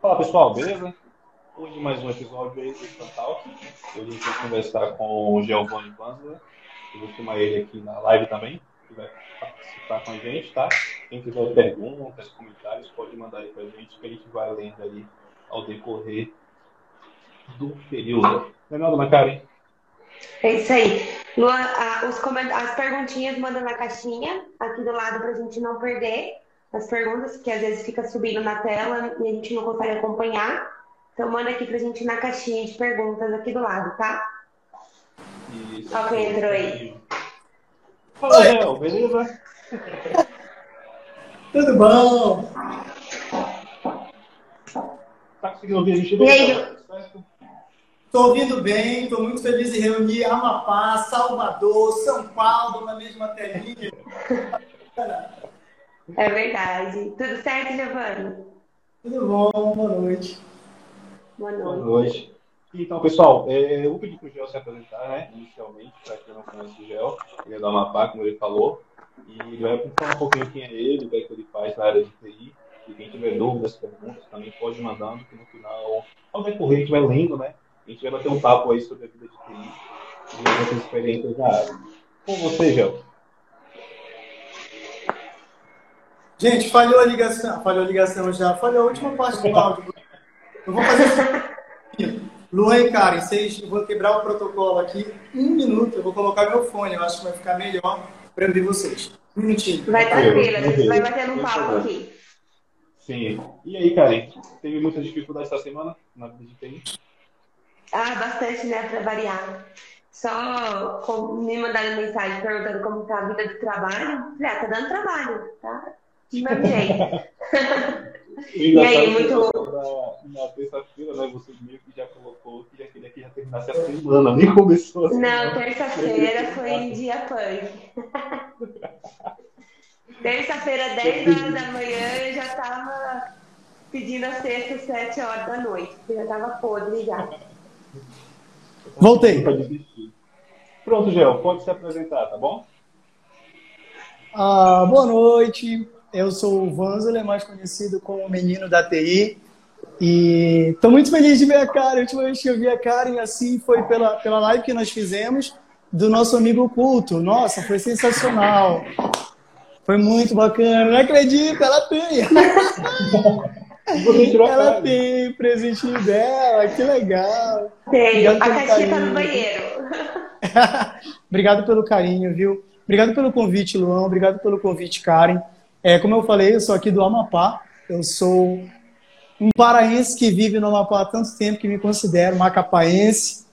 Fala pessoal, beleza? Hoje mais um episódio aí do Fantal. Hoje a gente vai conversar com o Giovanni Vanzler. Eu vou chamar ele aqui na live também, que vai participar com a gente, tá? Quem tiver perguntas, comentários, pode mandar aí pra gente, que a gente vai lendo aí ao decorrer do período. Leonardo Macari. É isso aí. Luan, os as perguntinhas manda na caixinha, aqui do lado, para a gente não perder as perguntas, que às vezes fica subindo na tela e a gente não consegue acompanhar. Então manda aqui para a gente na caixinha de perguntas aqui do lado, tá? Isso. Olha quem entrou aí. Fala, Léo, beleza? Tudo bom? Tá conseguindo ouvir a gente bem? E aí? Estou ouvindo bem, estou muito feliz em reunir Amapá, Salvador, São Paulo na mesma telinha. É verdade. Tudo certo, Giovanni? Tudo bom, boa noite. Boa noite. Boa noite. Então, pessoal, é, eu vou pedir para o Gel se apresentar, né, inicialmente, para quem não conhece o Gel, ele é do Amapá, como ele falou, e ele vai falar um pouquinho quem é ele, o que, é que ele faz na área de TI, e quem tiver dúvidas, perguntas, também pode mandando, que no final, ao decorrer, a gente vai lendo, né, a gente vai bater um papo aí sobre a vida de TI e as nossas experiências na área. Com você, Gel. Gente, falhou a ligação. Falhou a ligação já. Falhou a última parte do áudio. Eu vou fazer assim. Luan e Karen, vocês, eu vou quebrar o protocolo aqui. Um minuto, eu vou colocar meu fone. Eu acho que vai ficar melhor para ouvir vocês. Um minutinho. Vai tranquila, a gente vai bater um papo aqui. Sim. E aí, Karen? Teve muita dificuldade essa semana na vida de TI? Ah, bastante, né? Para variar. Só me mandaram mensagem perguntando como tá a vida do trabalho. Falei, ah, tá dando trabalho, tá? Jeito. e aí, muito. Na, na terça-feira, né, você meio que já colocou que já queria que já terminasse a semana, nem começou a semana. Não, terça-feira foi dia punk. terça-feira, 10 horas da manhã, eu já tava pedindo a sexta, 7 horas da noite, porque já tava podre já. Voltei. Pronto, Gel, pode se apresentar, tá bom? Ah, boa noite. Eu sou o Vanzler, mais conhecido como o menino da TI. E estou muito feliz de ver a Karen. A última vez que eu vi a Karen assim foi pela, pela live que nós fizemos do nosso amigo culto. Nossa, foi sensacional. Foi muito bacana. Não acredito, ela tem. ela tem o presentinho dela, que legal. Tem, a caixinha tá no banheiro. Obrigado pelo carinho, viu? Obrigado pelo convite, Luan. Obrigado pelo convite, Karen. É, como eu falei, eu sou aqui do Amapá. Eu sou um paraense que vive no Amapá há tanto tempo que me considero macapaense.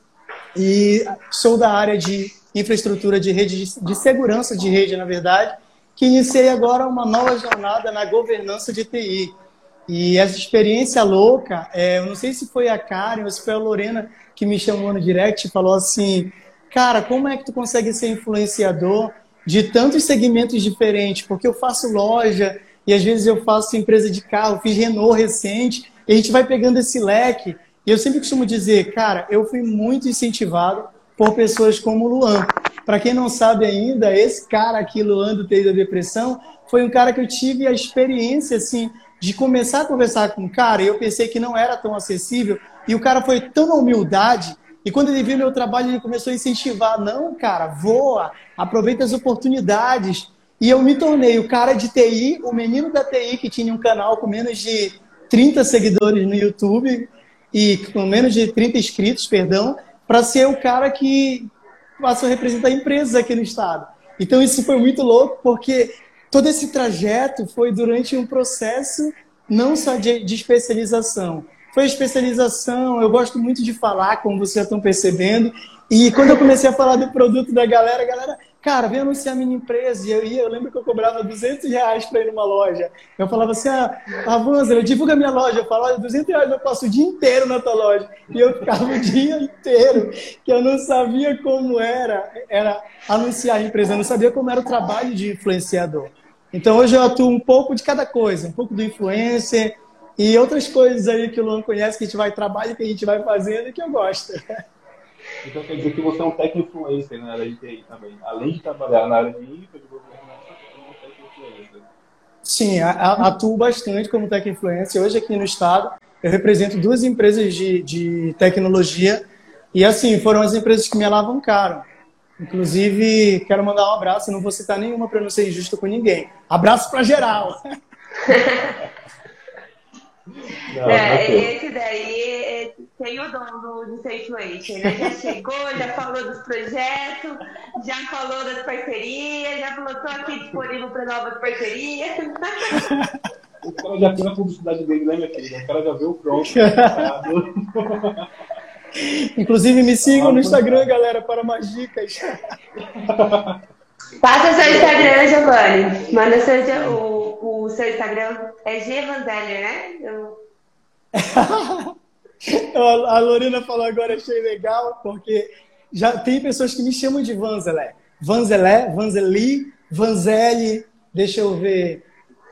E sou da área de infraestrutura de rede, de segurança de rede, na verdade, que iniciei agora uma nova jornada na governança de TI. E essa experiência louca, é, eu não sei se foi a Karen ou se foi a Lorena que me chamou no direct e falou assim: Cara, como é que tu consegue ser influenciador de tantos segmentos diferentes, porque eu faço loja e às vezes eu faço empresa de carro, fiz Renault recente, e a gente vai pegando esse leque. E eu sempre costumo dizer, cara, eu fui muito incentivado por pessoas como o Luan. Para quem não sabe ainda, esse cara aqui, Luan do TI da Depressão, foi um cara que eu tive a experiência, assim, de começar a conversar com o cara, e eu pensei que não era tão acessível, e o cara foi tão humildade e quando ele viu meu trabalho, ele começou a incentivar. Não, cara, voa, aproveita as oportunidades. E eu me tornei o cara de TI, o menino da TI que tinha um canal com menos de 30 seguidores no YouTube e com menos de 30 inscritos, perdão, para ser o cara que passou a representar empresas aqui no estado. Então isso foi muito louco, porque todo esse trajeto foi durante um processo não só de, de especialização, foi especialização. Eu gosto muito de falar, como vocês já estão percebendo. E quando eu comecei a falar do produto da galera, a galera, cara, vem anunciar a minha empresa. E eu ia, eu lembro que eu cobrava 200 reais para ir numa loja. Eu falava assim, ah, Avanza, divulga minha loja. Eu falava, 200 reais eu passo o dia inteiro na tua loja. E eu ficava o dia inteiro, que eu não sabia como era, era anunciar a empresa, eu não sabia como era o trabalho de influenciador. Então hoje eu atuo um pouco de cada coisa, um pouco do influencer, e outras coisas aí que o Luan conhece, que a gente vai trabalhar, que a gente vai fazendo e que eu gosto. Então quer dizer que você é um técnico influencer na área de TI também. Além de trabalhar na área de infra, de é um influencer. Sim, atuo bastante como técnico influencer. Hoje aqui no estado, eu represento duas empresas de, de tecnologia e, assim, foram as empresas que me alavancaram. Inclusive, quero mandar um abraço, não vou citar nenhuma para não ser injusto com ninguém. Abraço para geral. Não, é, esse daí tem o dom do, do Situation, né? Já chegou, já falou dos projetos, já falou das parcerias, já falou, estou aqui disponível para novas parcerias. O cara já tem a publicidade dele, né, minha querida? O cara já viu pronto. Inclusive, me sigam no Instagram, galera, para mais dicas. Passa seu Instagram, Giovanni. Manda seu, o, o seu Instagram. É G Vanzeller, né? Eu... a Lorena falou agora, achei legal, porque já tem pessoas que me chamam de Vanzelé. Vanzelé, Vanzeli, Vanzelli. Deixa eu ver.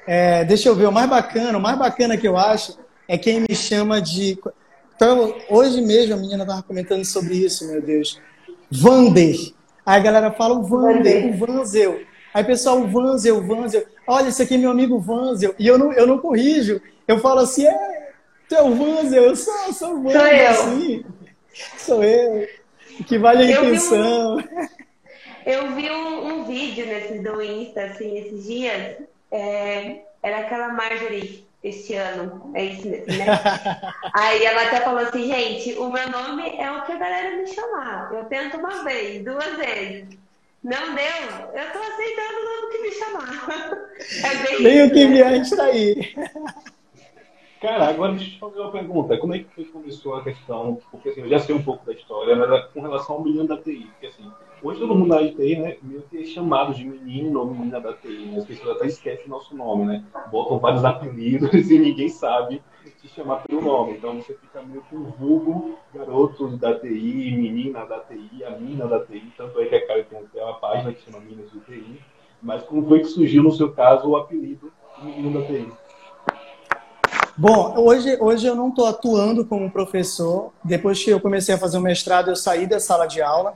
É, deixa eu ver, o mais bacana, o mais bacana que eu acho é quem me chama de. Então, hoje mesmo a menina estava comentando sobre isso, meu Deus. Vander. Aí a galera fala o Vander, o Vanzel. Aí pessoal, o Vanzel, o Vanzel. Olha, esse aqui é meu amigo Vanzel. E eu não, eu não corrijo. Eu falo assim, é, tu é o Vanzel, eu sou, eu sou o Vanzel. Sou eu. Assim. Sou eu. Que vale a intenção. Eu vi um, eu vi um, um vídeo nesses do Insta, assim, esses dias. É, era aquela Marjorie este ano. É isso mesmo, né? Aí ela até falou assim, gente, o meu nome é o que a galera me chamar. Eu tento uma vez, duas vezes. Não deu, eu tô aceitando o nome que me chamar. É bem Nem o que vier está aí. Cara, agora deixa eu te fazer uma pergunta. Como é que começou a questão? Porque assim, eu já sei um pouco da história, mas com relação ao menino da TI. Porque assim, hoje todo mundo da TI, né, meio que é chamado de menino ou menina da TI. Né? As pessoas até esquecem o nosso nome, né? Botam vários apelidos e ninguém sabe te chamar pelo nome. Então você fica meio com o vulgo garoto da TI, menina da TI, a mina da TI. Tanto é que a cara tem uma página que chama Minas de TI. Mas como foi que surgiu, no seu caso, o apelido menino da TI? Bom, hoje, hoje eu não estou atuando como professor. Depois que eu comecei a fazer o mestrado, eu saí da sala de aula.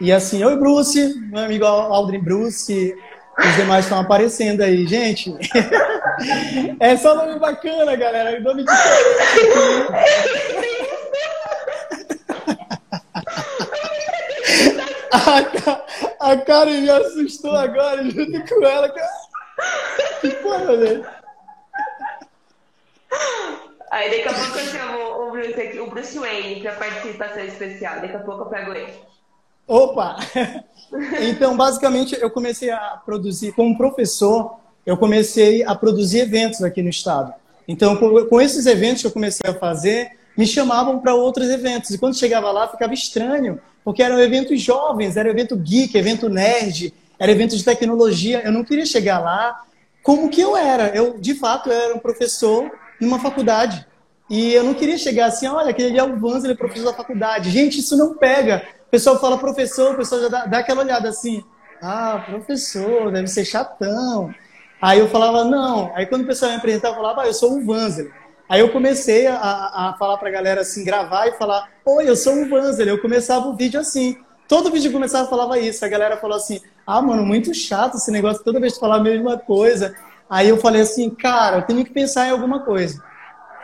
E assim, oi Bruce, meu amigo Aldrin Bruce, os demais estão aparecendo aí. Gente, é só nome bacana, galera. Nome de... a, a Karen me assustou agora, junto com ela. Que porra, velho. Aí daqui a pouco eu chamo o Bruce, aqui, o Bruce Wayne para participação especial. Daqui a pouco eu pego ele. Opa! Então, basicamente, eu comecei a produzir, como professor, eu comecei a produzir eventos aqui no estado. Então, com esses eventos que eu comecei a fazer, me chamavam para outros eventos. E quando chegava lá, ficava estranho, porque eram eventos jovens, era evento geek, evento nerd, era evento de tecnologia. Eu não queria chegar lá como que eu era. Eu, de fato, era um professor numa faculdade. E eu não queria chegar assim, olha, aquele é o Vans, ele é professor da faculdade. Gente, isso não pega. O pessoal fala professor, o pessoal já dá, dá aquela olhada assim, ah, professor, deve ser chatão. Aí eu falava, não. Aí quando o pessoal me apresentava, eu falava, ah, eu sou o Vanzel. Aí eu comecei a, a falar pra galera assim, gravar e falar, oi, eu sou o Vanzel. Eu começava o vídeo assim. Todo vídeo que começava falava isso. A galera falou assim, ah, mano, muito chato esse negócio, toda vez que falar a mesma coisa. Aí eu falei assim, cara, eu tenho que pensar em alguma coisa.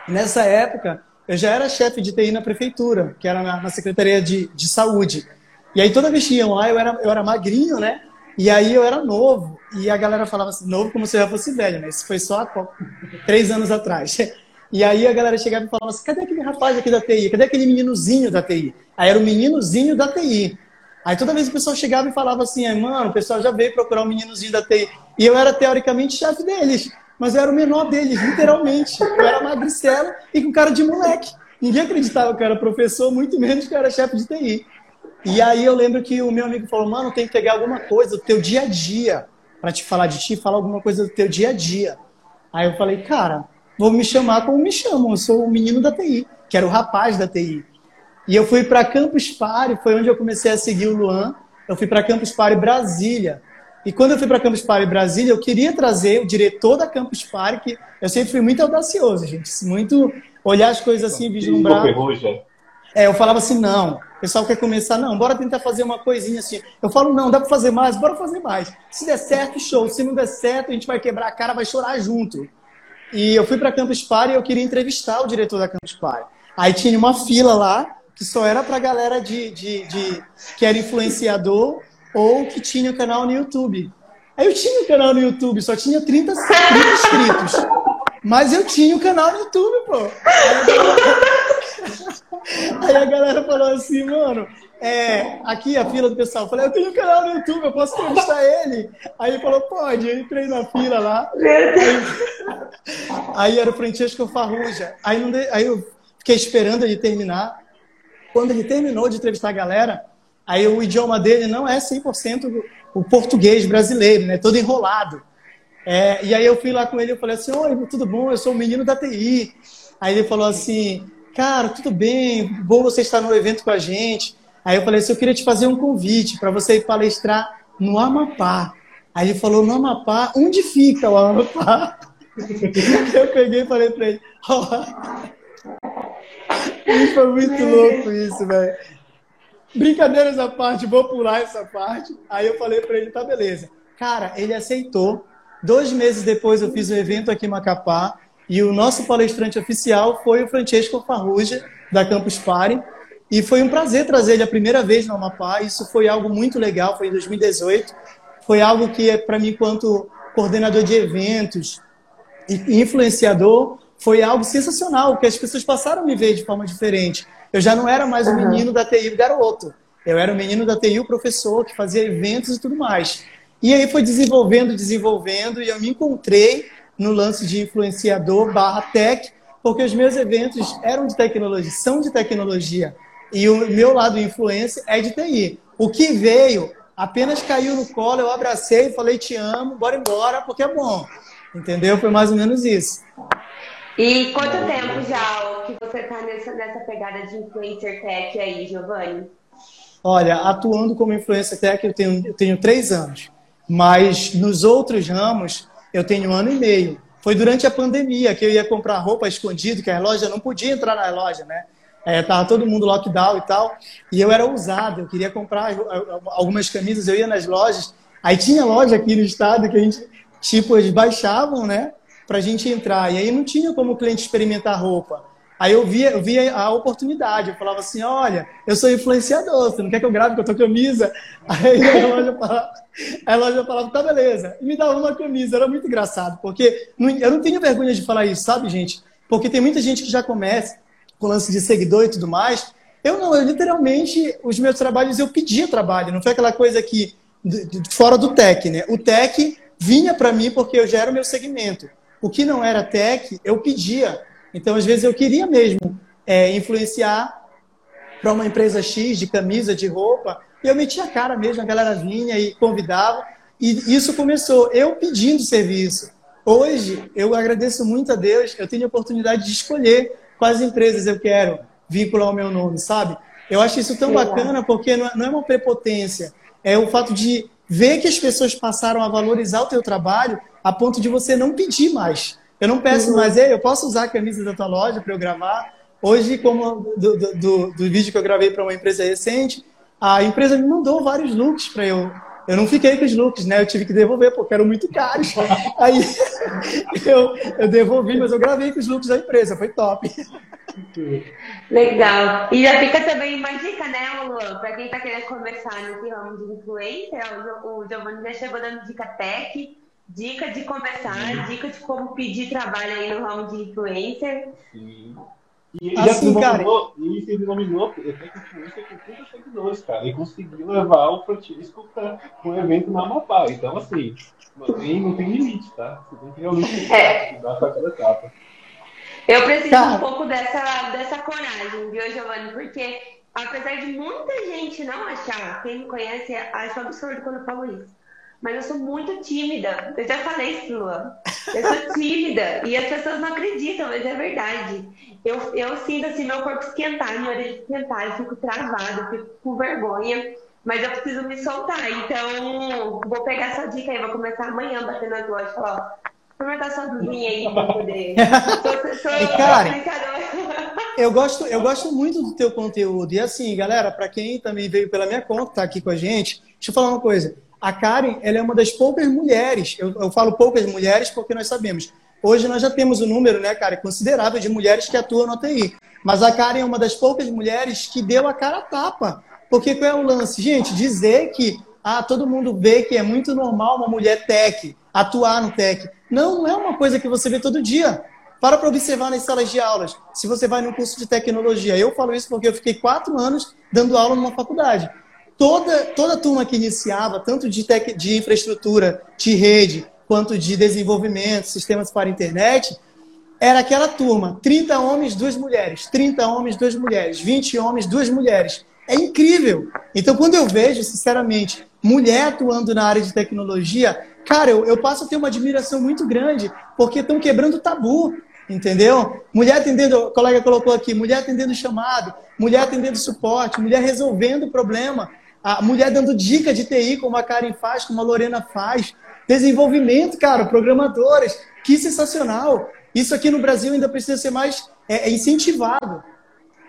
Nessa época, eu já era chefe de TI na prefeitura, que era na, na Secretaria de, de Saúde. E aí toda vez que iam lá, eu era, eu era magrinho, né? E aí eu era novo. E a galera falava assim, novo como se eu já fosse velho, né? Isso foi só há três anos atrás. E aí a galera chegava e falava assim, cadê aquele rapaz aqui da TI? Cadê aquele meninozinho da TI? Aí era o meninozinho da TI. Aí toda vez o pessoal chegava e falava assim, mano, o pessoal já veio procurar o um meninozinho da TI. E eu era teoricamente chefe deles, mas eu era o menor deles, literalmente. Eu era magricela e com cara de moleque. Ninguém acreditava que eu era professor, muito menos que eu era chefe de TI. E aí eu lembro que o meu amigo falou, mano, tem que pegar alguma coisa do teu dia a dia para te falar de ti, falar alguma coisa do teu dia a dia. Aí eu falei, cara, vou me chamar como me chamam, eu sou o menino da TI, que era o rapaz da TI. E eu fui para Campus Party, foi onde eu comecei a seguir o Luan. Eu fui para Campus Party Brasília. E quando eu fui para Campus Party Brasília, eu queria trazer o diretor da Campus Party, que eu sempre fui muito audacioso, gente. Muito olhar as coisas assim, vislumbrar. É, eu falava assim, não, o pessoal quer começar, não, bora tentar fazer uma coisinha assim. Eu falo, não, dá para fazer mais, bora fazer mais. Se der certo, show. Se não der certo, a gente vai quebrar a cara, vai chorar junto. E eu fui para Campus Party e eu queria entrevistar o diretor da Campus Party. Aí tinha uma fila lá que só era para galera de, de, de, que era influenciador ou que tinha o canal no YouTube. Aí eu tinha um canal no YouTube, só tinha 30, 30 inscritos. Mas eu tinha o um canal no YouTube, pô. Aí a galera falou assim, mano, é, aqui a fila do pessoal. Eu falei, eu tenho um canal no YouTube, eu posso entrevistar ele? Aí ele falou, pode. Eu entrei na fila lá. Aí, aí era o Francesco Farruja. Aí, não aí eu fiquei esperando ele terminar. Quando ele terminou de entrevistar a galera, aí o idioma dele não é 100% o português brasileiro, né? Todo enrolado. É, e aí eu fui lá com ele e falei assim, oi, tudo bom? Eu sou o menino da TI. Aí ele falou assim, cara, tudo bem, bom você estar no evento com a gente. Aí eu falei assim, eu queria te fazer um convite para você ir palestrar no Amapá. Aí ele falou, no Amapá, onde fica o Amapá? eu peguei e falei para ele, oh. foi muito louco isso, velho. Brincadeiras à parte, vou pular essa parte. Aí eu falei para ele, tá beleza. Cara, ele aceitou. Dois meses depois eu fiz um evento aqui em Macapá e o nosso palestrante oficial foi o Francesco Farrugia, da Campus Party. E foi um prazer trazer ele a primeira vez no Amapá. Isso foi algo muito legal, foi em 2018. Foi algo que, para mim, enquanto coordenador de eventos e influenciador, foi algo sensacional, porque as pessoas passaram a me ver de forma diferente. Eu já não era mais o menino da TI, o garoto. Eu era o menino da TI, o professor, que fazia eventos e tudo mais. E aí foi desenvolvendo, desenvolvendo, e eu me encontrei no lance de influenciador barra tech, porque os meus eventos eram de tecnologia, são de tecnologia. E o meu lado influência é de TI. O que veio apenas caiu no colo, eu abracei, falei te amo, bora embora, porque é bom. Entendeu? Foi mais ou menos isso. E quanto tempo já que você está nessa, nessa pegada de influencer tech aí, Giovanni? Olha, atuando como influencer tech eu tenho, eu tenho três anos. Mas nos outros ramos eu tenho um ano e meio. Foi durante a pandemia que eu ia comprar roupa escondido, que a loja não podia entrar na loja, né? É, tava todo mundo lockdown e tal. E eu era ousado, eu queria comprar algumas camisas, eu ia nas lojas. Aí tinha loja aqui no estado que a gente, tipo, eles baixavam, né? Pra gente entrar. E aí não tinha como o cliente experimentar roupa. Aí eu via, eu via a oportunidade, eu falava assim, olha, eu sou influenciador, você não quer que eu grave com a tua camisa? Aí a loja falava, a loja falava tá beleza. E me dava uma camisa, era muito engraçado, porque eu não tenho vergonha de falar isso, sabe, gente? Porque tem muita gente que já começa, com lance de seguidor e tudo mais. Eu não, eu literalmente, os meus trabalhos, eu pedia trabalho, não foi aquela coisa que, fora do tech, né? O tech vinha para mim porque eu já era o meu segmento. O que não era tech, eu pedia. Então, às vezes, eu queria mesmo é, influenciar para uma empresa X de camisa, de roupa, e eu metia a cara mesmo, a galera vinha e convidava, e isso começou eu pedindo serviço. Hoje, eu agradeço muito a Deus, eu tenho a oportunidade de escolher quais empresas eu quero vincular o meu nome, sabe? Eu acho isso tão bacana porque é, não é uma prepotência, é o fato de ver que as pessoas passaram a valorizar o teu trabalho a ponto de você não pedir mais. Eu não peço uhum. mais, eu posso usar a camisa da tua loja para eu gravar. Hoje, como do, do, do, do vídeo que eu gravei para uma empresa recente, a empresa me mandou vários looks para eu eu não fiquei com os looks, né? Eu tive que devolver, porque eram muito caros. Aí eu, eu devolvi, mas eu gravei com os looks da empresa, foi top. Legal. E já fica também uma dica, né, Luan? Para quem está querendo começar nesse ramo de influência, o Giovanni já chegou dando dica tech, dica de começar, dica de como pedir trabalho aí no ramo de influencer. Sim. E ele assim, já denominou, e se denominou efeito influência com 30 seguidores, cara. E conseguiu levar o Francisco para um evento na Amapá. Então, assim, não tem, não tem limite, tá? Você tem que realmente é. dar essa cada etapa. Eu preciso tá. um pouco dessa, dessa coragem, viu, Giovanni? Porque apesar de muita gente não achar, quem me conhece acha absurdo quando eu falo isso. Mas eu sou muito tímida. Eu já falei isso, Luan. Eu sou tímida. e as pessoas não acreditam, mas é verdade. Eu, eu sinto assim meu corpo esquentar, minha orelha esquentar, eu fico travada, eu fico com vergonha. Mas eu preciso me soltar. Então, vou pegar essa dica aí, vou começar amanhã batendo as lojas e falar, ó, Aproveitar sua dorminha aí pra poder. sou, sou, Cara, eu gosto, eu gosto muito do teu conteúdo. E assim, galera, para quem também veio pela minha conta, tá aqui com a gente, deixa eu falar uma coisa. A Karen, ela é uma das poucas mulheres, eu, eu falo poucas mulheres porque nós sabemos, hoje nós já temos um número, né, cara, considerável de mulheres que atuam no TI. Mas a Karen é uma das poucas mulheres que deu a cara a tapa. Porque qual é o lance? Gente, dizer que ah, todo mundo vê que é muito normal uma mulher tech atuar no tech. Não, não é uma coisa que você vê todo dia. Para para observar nas salas de aulas. Se você vai num curso de tecnologia, eu falo isso porque eu fiquei quatro anos dando aula numa faculdade. Toda, toda turma que iniciava, tanto de, tech, de infraestrutura, de rede, quanto de desenvolvimento, sistemas para internet, era aquela turma: 30 homens, duas mulheres, 30 homens, duas mulheres, 20 homens, duas mulheres. É incrível. Então, quando eu vejo, sinceramente, mulher atuando na área de tecnologia, cara, eu, eu passo a ter uma admiração muito grande, porque estão quebrando tabu, entendeu? Mulher atendendo, o colega colocou aqui, mulher atendendo chamado, mulher atendendo suporte, mulher resolvendo problema, a mulher dando dica de TI, como a Karen faz, como a Lorena faz, desenvolvimento, cara, programadores, que sensacional. Isso aqui no Brasil ainda precisa ser mais é, é incentivado.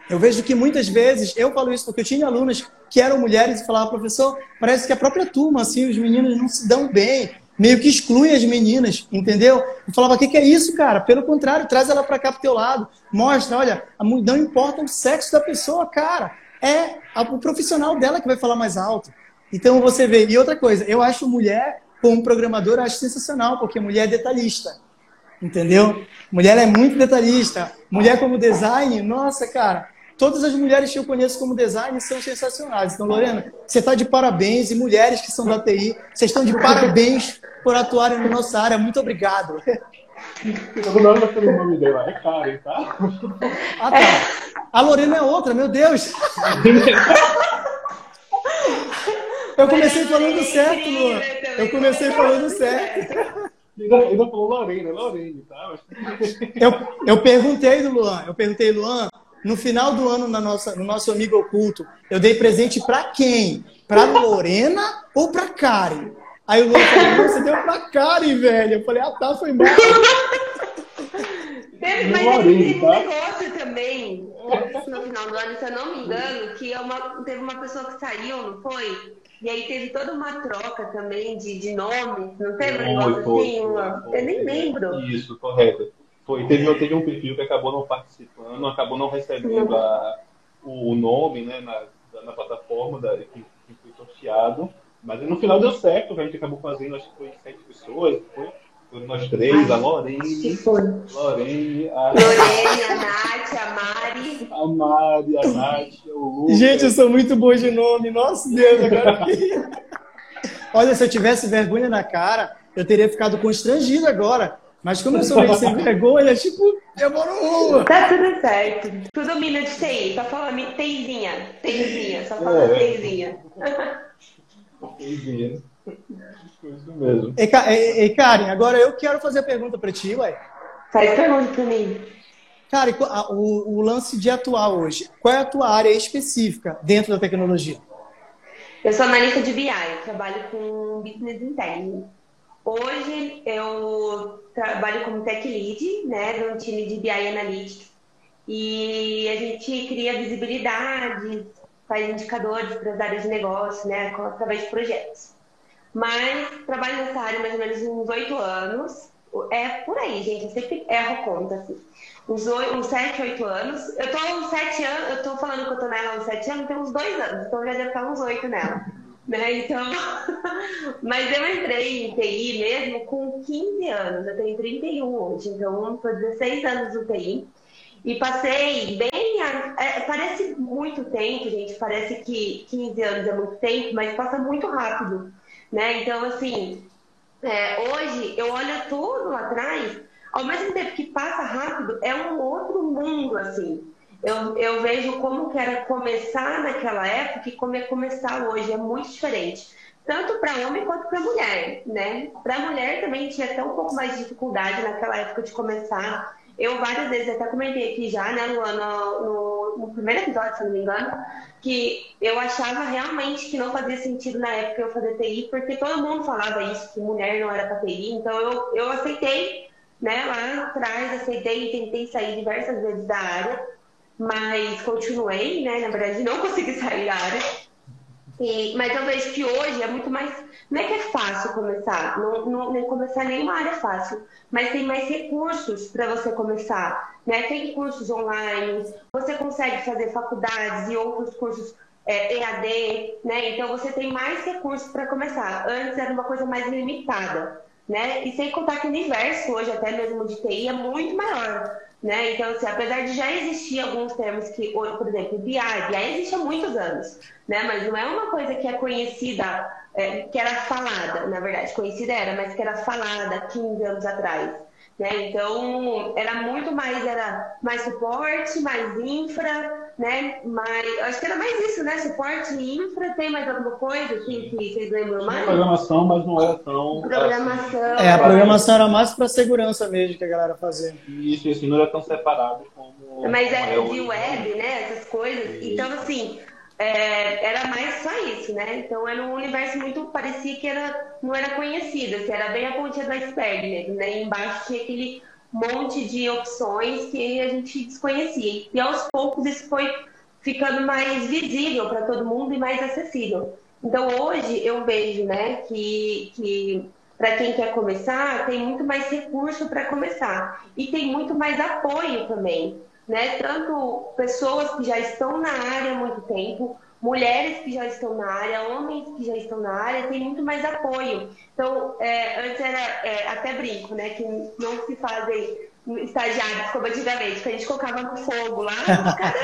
Eu vejo que muitas vezes, eu falo isso porque eu tinha alunas que eram mulheres e falavam, professor, parece que a própria turma, assim, os meninos não se dão bem, meio que exclui as meninas, entendeu? Eu falava, o que, que é isso, cara? Pelo contrário, traz ela para cá pro teu lado, mostra, olha, não importa o sexo da pessoa, cara, é o profissional dela que vai falar mais alto. Então você vê, e outra coisa, eu acho mulher como programadora, acho sensacional, porque mulher é detalhista, entendeu? Mulher é muito detalhista, mulher como design, nossa, cara, Todas as mulheres que eu conheço como design são sensacionais. Então, Lorena, você está de parabéns. E mulheres que são da TI, vocês estão de parabéns por atuarem na nossa área. Muito obrigado. Eu não lembro o nome dela. É Karen, tá? Ah, tá. A Lorena é outra, meu Deus. Eu comecei falando certo, Luan. Eu comecei falando certo. Ainda, falou Lorena, Lorena, tá? Eu, eu perguntei do Luan, eu perguntei, Luan, no final do ano, na nossa, no nosso amigo oculto, eu dei presente para quem? Para Lorena ou para Karen? Aí o Luan falou, você deu para Karen, velho. Eu falei, ah tá, foi mal. Teve, mas teve um negócio também, no final do ano, se eu não me engano, que é uma, teve uma pessoa que saiu, não foi? E aí teve toda uma troca também de, de nomes, não teve um negócio foi, assim? Uma... Foi, eu nem lembro. Isso, correto. Foi, teve, teve um perfil que acabou não participando, acabou não recebendo a, o nome né, na, na plataforma da, que, que foi sorteado. Mas no final deu certo, a gente acabou fazendo, acho que foi sete pessoas, foi? Foi nós três, a Lorene, Lorene, a... Lorene, a Nath, a Mari. A Mari, a Nath, o Lucas. Gente, eu sou muito boa de nome, nossa Deus, agora. Olha, se eu tivesse vergonha na cara, eu teria ficado constrangido agora. Mas como eu sou meio sem vergonha, tipo, eu vou no rua. Tá tudo certo. Tu domina de TI, só fala teizinha, teizinha, só fala é. teizinha. Teizinha. Isso mesmo. E, Karen, agora eu quero fazer a pergunta para ti, ué. Faz pergunta para mim. Karen, o, o lance de atuar hoje, qual é a tua área específica dentro da tecnologia? Eu sou analista de BI, trabalho com business interno. Hoje eu trabalho como tech lead, né, de um time de BI Analytics. E a gente cria visibilidade, faz indicadores para as áreas de negócio, né, através de projetos. Mas trabalho nessa área mais ou menos uns oito anos. É por aí, gente, eu sempre erro conta, assim. Uns, sete, oito anos. Eu tô uns sete anos, eu tô falando que eu tô nela uns sete anos, tem uns dois anos, então já deve estar uns oito nela. Né? Então, mas eu entrei em TI mesmo com 15 anos, eu tenho 31 hoje, então estou 16 anos no TI. E passei bem. É, parece muito tempo, gente. Parece que 15 anos é muito tempo, mas passa muito rápido. Né? Então, assim, é, hoje eu olho tudo lá atrás, ao mesmo tempo que passa rápido, é um outro mundo, assim eu, eu vejo como que era começar naquela época e como é começar hoje. É muito diferente. Tanto para homem quanto para mulher, né? Para mulher também tinha até um pouco mais de dificuldade naquela época de começar. Eu várias vezes até comentei aqui já, né, Luana, no, no primeiro episódio, se não me engano, que eu achava realmente que não fazia sentido na época eu fazer TI, porque todo mundo falava isso, que mulher não era para TI. Então eu, eu aceitei, né, lá atrás, aceitei e tentei sair diversas vezes da área mas continuei, né? Na verdade, não consegui sair da área. Mas eu vejo que hoje é muito mais. Não é que é fácil começar, não, não, nem começar nenhuma área é fácil, mas tem mais recursos para você começar. Né? Tem cursos online, você consegue fazer faculdades e outros cursos é, EAD, né? Então você tem mais recursos para começar. Antes era uma coisa mais limitada, né? E sem contar que o universo hoje, até mesmo de TI, é muito maior. Né? Então, assim, apesar de já existir alguns termos que, por exemplo, BI, BI existe há muitos anos, né? mas não é uma coisa que é conhecida, é, que era falada, na verdade, conhecida era, mas que era falada 15 anos atrás. Né? Então, era muito mais, era mais suporte, mais infra, né? Mas, acho que era mais isso, né? Suporte infra, tem mais alguma coisa assim, que vocês lembram mais? programação, mas não era tão... Programação. É, a programação era mais para segurança mesmo que a galera fazia. Isso, assim, não era tão separado como... Mas é como de hoje. web, né? Essas coisas. Então, assim, é, era mais só isso, né? Então era um universo muito parecia que era, não era conhecido, assim, era bem a pontinha do iceberg mesmo, né? E embaixo tinha aquele monte de opções que a gente desconhecia. E aos poucos isso foi ficando mais visível para todo mundo e mais acessível. Então hoje eu vejo, né, que, que para quem quer começar tem muito mais recurso para começar e tem muito mais apoio também né? Tanto pessoas que já estão na área há muito tempo, mulheres que já estão na área, homens que já estão na área, tem muito mais apoio. Então, é, antes era é, até brinco, né? Que não se fazem estagiários como antigamente, que a gente colocava no fogo lá. Cara,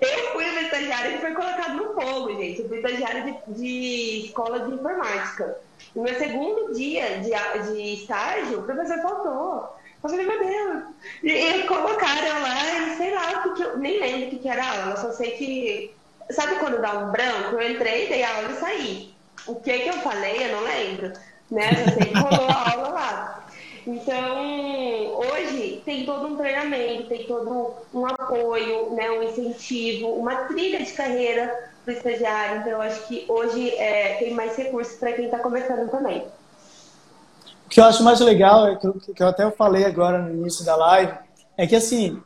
eu fui uma estagiária que foi colocada no fogo, gente. Eu fui estagiária de, de escola de informática. No meu segundo dia de, de estágio, o professor faltou. Falei, meu Deus. E, e colocaram lá, sei lá o que, que eu. Nem lembro o que, que era a aula, só sei que. Sabe quando dá um branco? Eu entrei, dei a aula e saí. O que que eu falei, eu não lembro. Né? Eu sei que rolou a aula lá. Então, hoje tem todo um treinamento, tem todo um apoio, né, um incentivo, uma trilha de carreira para o estagiário. Então, eu acho que hoje é, tem mais recursos para quem está começando também. O que eu acho mais legal, é que eu, que eu até falei agora no início da live, é que assim,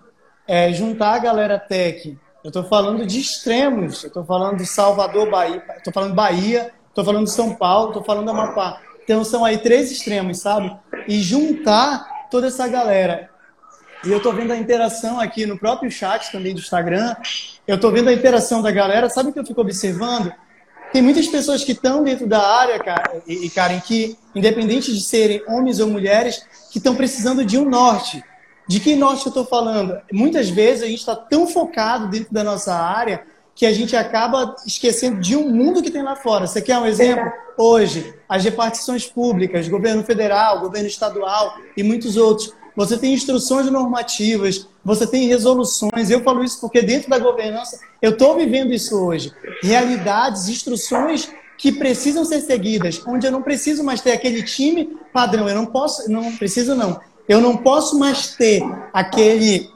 é, juntar a galera tech, eu estou falando de extremos, eu estou falando de Salvador, Bahia, estou falando Bahia, falando de São Paulo, estou falando Amapá. Então são aí três extremos, sabe? E juntar toda essa galera. E eu estou vendo a interação aqui no próprio chat também do Instagram. Eu estou vendo a interação da galera. Sabe o que eu fico observando? Tem muitas pessoas que estão dentro da área, cara, e, e Karen, que, independente de serem homens ou mulheres, que estão precisando de um norte. De que norte eu estou falando? Muitas vezes a gente está tão focado dentro da nossa área que a gente acaba esquecendo de um mundo que tem lá fora. Você quer um exemplo? Hoje, as repartições públicas, governo federal, governo estadual e muitos outros. Você tem instruções normativas, você tem resoluções. Eu falo isso porque dentro da governança eu estou vivendo isso hoje. Realidades, instruções que precisam ser seguidas, onde eu não preciso mais ter aquele time padrão. Eu não posso, não preciso não. Eu não posso mais ter aquele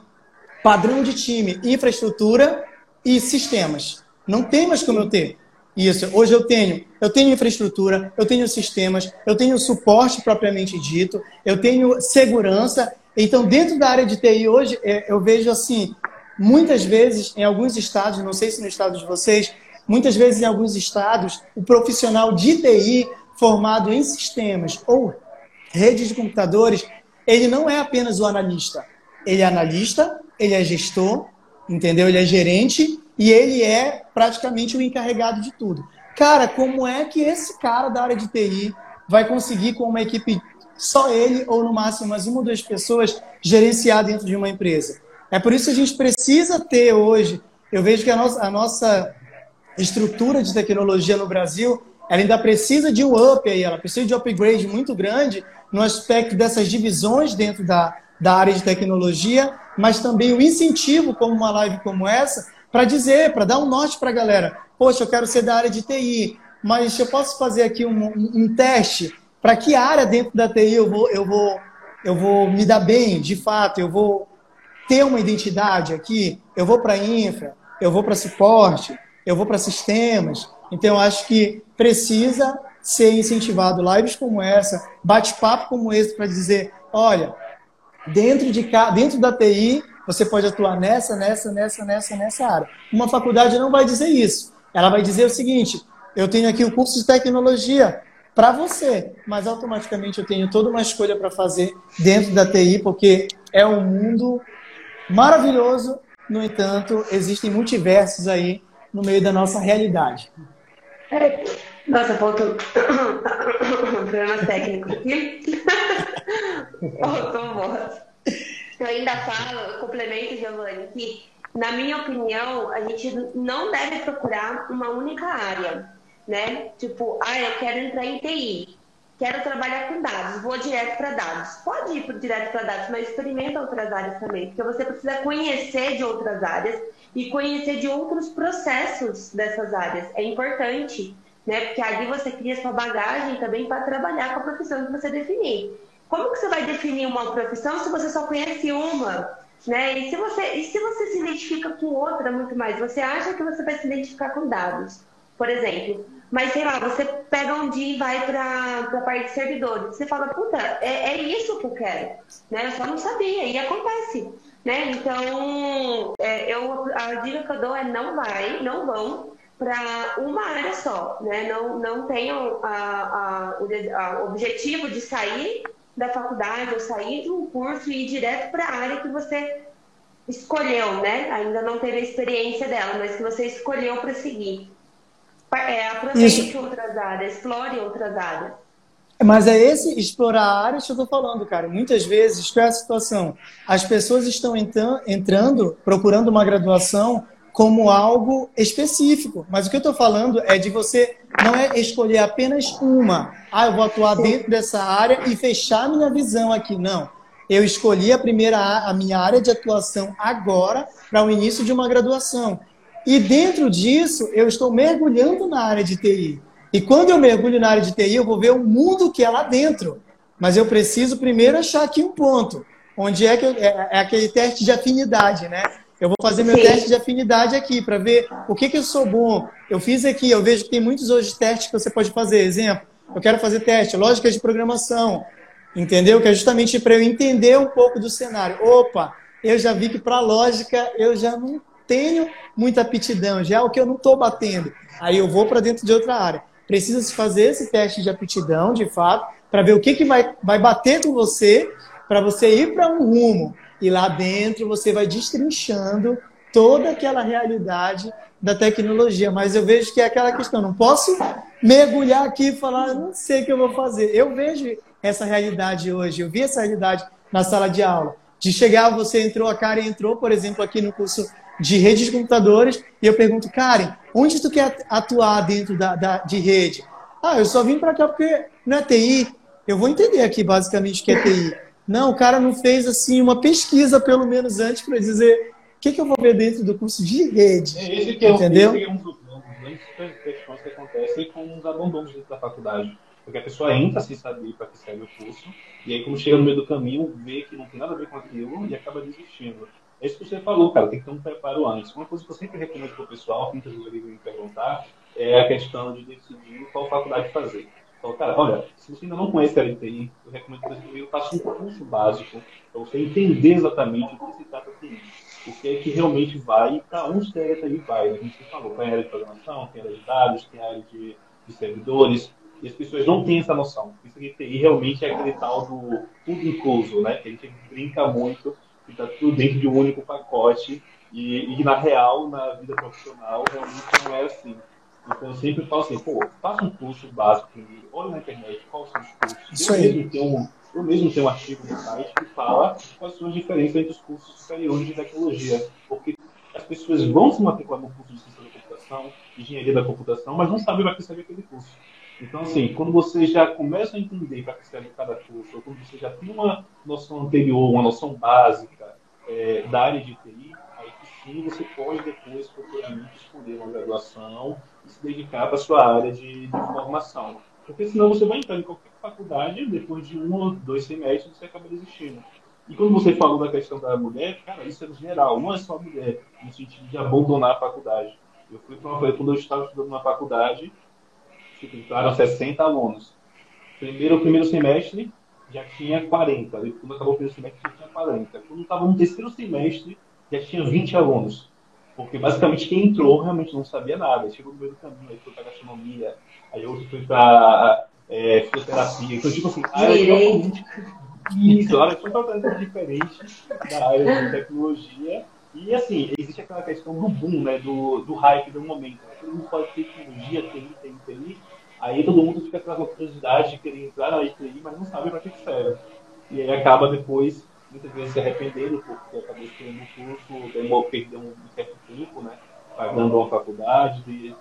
padrão de time, infraestrutura e sistemas. Não tem mais como eu ter. Isso. Hoje eu tenho, eu tenho infraestrutura, eu tenho sistemas, eu tenho suporte propriamente dito, eu tenho segurança. Então, dentro da área de TI hoje, é, eu vejo assim, muitas vezes em alguns estados, não sei se no estado de vocês, muitas vezes em alguns estados, o profissional de TI formado em sistemas ou redes de computadores, ele não é apenas o analista. Ele é analista, ele é gestor, entendeu? Ele é gerente e ele é praticamente o encarregado de tudo. Cara, como é que esse cara da área de TI vai conseguir com uma equipe só ele ou no máximo mais uma ou duas pessoas gerenciar dentro de uma empresa? É por isso que a gente precisa ter hoje. Eu vejo que a nossa, a nossa estrutura de tecnologia no Brasil ela ainda precisa de um up aí, ela precisa de um upgrade muito grande no aspecto dessas divisões dentro da, da área de tecnologia, mas também o incentivo, como uma live como essa, para dizer, para dar um norte para a galera. Poxa, eu quero ser da área de TI, mas eu posso fazer aqui um, um, teste para que área dentro da TI eu vou, eu vou, eu vou me dar bem, de fato, eu vou ter uma identidade aqui, eu vou para infra, eu vou para suporte, eu vou para sistemas. Então, eu acho que precisa ser incentivado lives como essa, bate-papo como esse para dizer, olha, dentro de dentro da TI você pode atuar nessa, nessa, nessa, nessa, nessa área. Uma faculdade não vai dizer isso. ela vai dizer o seguinte: eu tenho aqui o curso de tecnologia para você, mas automaticamente eu tenho toda uma escolha para fazer dentro da TI, porque é um mundo maravilhoso. No entanto, existem multiversos aí no meio da nossa realidade. Nossa, faltou problemas técnicos aqui. faltou voz. Eu ainda falo, eu complemento, Giovanni, que, na minha opinião, a gente não deve procurar uma única área, né? Tipo, ah, eu quero entrar em TI, quero trabalhar com dados, vou direto para dados. Pode ir direto para dados, mas experimenta outras áreas também, porque você precisa conhecer de outras áreas e conhecer de outros processos dessas áreas. É importante, né? Porque ali você cria sua bagagem também para trabalhar com a profissão que você definir. Como que você vai definir uma profissão se você só conhece uma? Né? E, se você, e se você se identifica com outra muito mais? Você acha que você vai se identificar com dados, por exemplo. Mas, sei lá, você pega um dia e vai para a parte de servidores. Você fala, puta, é, é isso que eu quero. Né? Eu só não sabia. E acontece. Né? Então, é, eu, a dica que eu dou é não vai, não vão para uma área só. Né? Não, não tenham a, a, o a, objetivo de sair da faculdade ou sair de um curso e ir direto para a área que você escolheu, né? Ainda não teve a experiência dela, mas que você escolheu para seguir. É, aproveite Isso. outras áreas, explore outras áreas. Mas é esse explorar áreas que eu estou falando, cara. Muitas vezes, qual é a situação? As pessoas estão entrando, procurando uma graduação como algo específico. Mas o que eu estou falando é de você não é escolher apenas uma. Ah, eu vou atuar dentro dessa área e fechar minha visão aqui. Não. Eu escolhi a primeira a minha área de atuação agora para o início de uma graduação. E dentro disso, eu estou mergulhando na área de TI. E quando eu mergulho na área de TI, eu vou ver o mundo que é lá dentro. Mas eu preciso primeiro achar aqui um ponto, onde é que eu, é, é aquele teste de afinidade, né? Eu vou fazer meu Sim. teste de afinidade aqui para ver o que, que eu sou bom. Eu fiz aqui, eu vejo que tem muitos hoje testes que você pode fazer. Exemplo, eu quero fazer teste, lógica de programação, entendeu? Que é justamente para eu entender um pouco do cenário. Opa, eu já vi que para lógica eu já não tenho muita aptidão, já é o que eu não estou batendo. Aí eu vou para dentro de outra área. Precisa se fazer esse teste de aptidão, de fato, para ver o que, que vai, vai bater com você, para você ir para um rumo. E lá dentro você vai destrinchando toda aquela realidade da tecnologia. Mas eu vejo que é aquela questão, não posso mergulhar aqui e falar, não sei o que eu vou fazer. Eu vejo essa realidade hoje, eu vi essa realidade na sala de aula. De chegar, você entrou, a Karen entrou, por exemplo, aqui no curso de redes de computadores, e eu pergunto, Karen, onde tu quer atuar dentro da, da de rede? Ah, eu só vim para cá porque não é TI. Eu vou entender aqui basicamente o que é TI. Não, o cara não fez assim uma pesquisa, pelo menos antes, para dizer o que, que, eu vou ver dentro do curso de rede. É, esse que é, entendeu? Esse é um dos grandes questões que acontecem com os abandonos dentro da faculdade. Porque a pessoa entra sem saber para que serve o curso, e aí, quando chega no meio do caminho, vê que não tem nada a ver com aquilo e acaba desistindo. É isso que você falou, cara, tem que ter um preparo antes. Uma coisa que eu sempre recomendo para o pessoal, que muitas vezes me perguntar, é a questão de decidir qual faculdade fazer. Então, cara, olha, se você ainda não conhece a LTI, eu recomendo que você faça um curso básico para você entender exatamente o que se trata de. O que é que realmente vai e para onde a LTI vai. A gente falou, tem área de programação, tem área de dados, tem área de, de servidores, e as pessoas não têm essa noção. Isso aqui TI realmente é aquele tal do tudo incluso, né? Que a gente brinca muito e está tudo dentro de um único pacote. E, e, na real, na vida profissional, realmente não é assim. Então eu sempre falo assim, pô, faça um curso básico primeiro, olha na internet quais são os cursos. Isso eu, aí. Mesmo tenho um, eu mesmo tenho um artigo no site que fala quais são as diferenças entre os cursos superiores de tecnologia. Porque as pessoas vão se matricular no curso de ciência da computação, engenharia da computação, mas não sabem para que serve aquele curso. Então, assim, quando você já começa a entender para que serve cada curso, ou quando você já tem uma noção anterior, uma noção básica é, da área de TI, sim você pode depois futuramente escolher uma graduação e se dedicar para a sua área de, de, formação. Porque senão você vai entrar em qualquer faculdade, depois de um ou dois semestres você acaba desistindo. E quando você falou da questão da mulher, cara, isso é no geral, não é só mulher, no sentido de abandonar a faculdade. Eu fui para uma quando eu estava estudando na faculdade, entraram 60 alunos. Primeiro, primeiro semestre já tinha 40. Quando acabou o primeiro semestre já tinha 40. Quando estava no terceiro semestre, já tinha 20 alunos. Porque basicamente quem entrou realmente não sabia nada. Chegou no meio do caminho, aí foi para gastronomia, aí outro foi para é, fisioterapia. Então, tipo assim, a área totalmente. Isso, a área totalmente diferente da área de tecnologia. E assim, existe aquela questão do boom, né? Do, do hype do momento. Né? Todo mundo fala de tecnologia, TI, TI, TI. Aí todo mundo fica com a curiosidade de querer entrar na TI, mas não sabe para que serve. E aí acaba depois muitas vezes se arrependendo porque acabou estudando um curso, demorou, perdeu um certo tempo, né? Pagando uma faculdade, e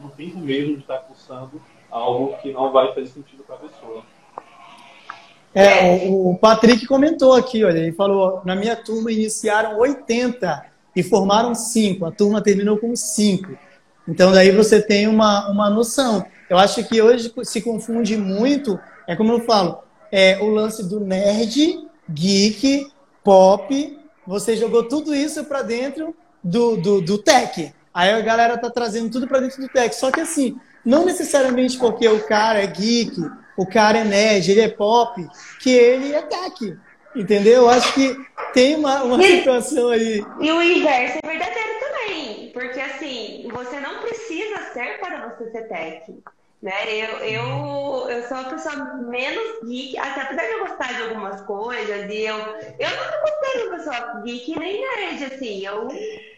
não tempo mesmo de estar cursando algo que não vai fazer sentido para a pessoa. É, o, o Patrick comentou aqui, olha, ele falou, na minha turma iniciaram 80 e formaram 5, a turma terminou com 5. Então daí você tem uma, uma noção. Eu acho que hoje se confunde muito, é como eu falo, é o lance do nerd geek, pop, você jogou tudo isso para dentro do, do, do tech. Aí a galera tá trazendo tudo para dentro do tech. Só que assim, não necessariamente porque o cara é geek, o cara é nerd, ele é pop, que ele é tech. Entendeu? Eu acho que tem uma, uma e, situação aí. E o inverso é verdadeiro também. Porque assim, você não precisa ser para você ser tech. Né? Eu, eu, eu sou uma pessoa menos geek, até apesar de eu gostar de algumas coisas, e eu, eu não me considero uma pessoa geek nem nerd, assim, eu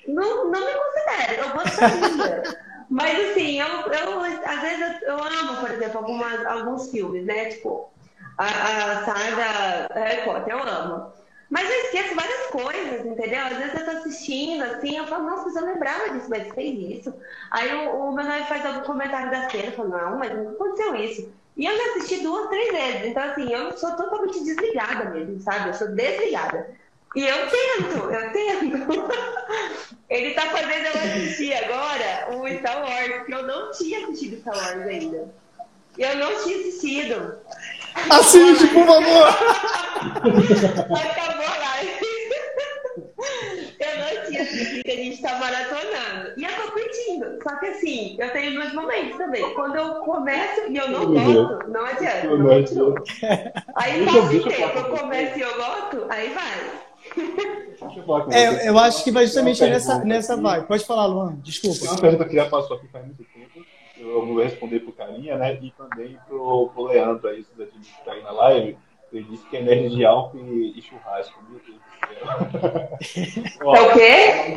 não, não me considero, eu gostaria. Mas assim, eu, eu às vezes eu, eu amo, por exemplo, algumas, alguns filmes, né? Tipo, a, a saga Harry Potter, eu amo. Mas eu esqueço várias coisas, entendeu? Às vezes eu tô assistindo, assim, eu falo, nossa, eu lembrava disso, mas fez isso. Aí o, o meu noivo faz algum comentário da cena, eu falo, não, mas não aconteceu isso. E eu já assisti duas, três vezes. Então, assim, eu sou totalmente desligada mesmo, sabe? Eu sou desligada. E eu tento, eu tento. Ele tá fazendo eu assistir agora o Star Wars, que eu não tinha assistido Star Wars ainda. Eu não tinha assistido. Assiste, por favor! Acabou a live. Eu não tinha assistido que a gente tá maratonando. E eu tô curtindo. Só que assim, eu tenho dois momentos também. Quando eu começo e eu não gosto, não adianta, não continuo. Aí passa o tempo, eu começo e eu gosto, aí vai. É, eu acho que vai justamente nessa, nessa vibe. Pode falar, Luan, desculpa. Uma pergunta que já passou aqui faz muito tempo eu vou responder pro Carinha, né? E também pro, pro Leandro aí, que tá aí na live. Ele disse que é nerd de álcool e, e churrasco. Meu Deus do céu. Ó, é o quê?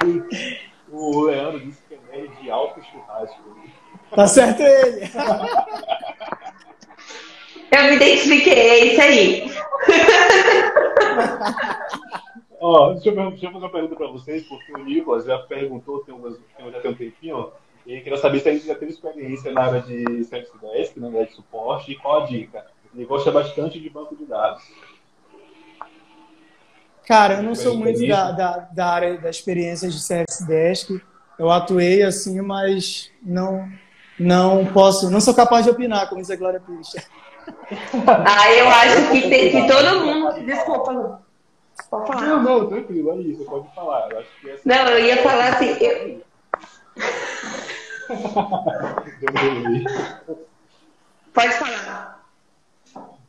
O Leandro disse que é nerd de álcool e churrasco. Tá certo ele. Eu me identifiquei, é isso aí. Ó, deixa, eu, deixa eu fazer uma pergunta para vocês, porque o Nicolas já perguntou, tem umas, já tem um tempinho, e queria saber se a gente já teve experiência na área de Service Desk, na área de suporte, e qual a dica? Ele gosta bastante de banco de dados. Cara, eu não sou muito da, da, da, área da experiência de Service Desk. Eu atuei assim, mas não não posso, não sou capaz de opinar, como diz a Glória Pires. Ah, eu acho que, tem, que todo mundo. Desculpa, Pode falar. Não, não, tranquilo, é isso, pode falar. Eu essa... Não, eu ia falar assim. Eu... Pode falar.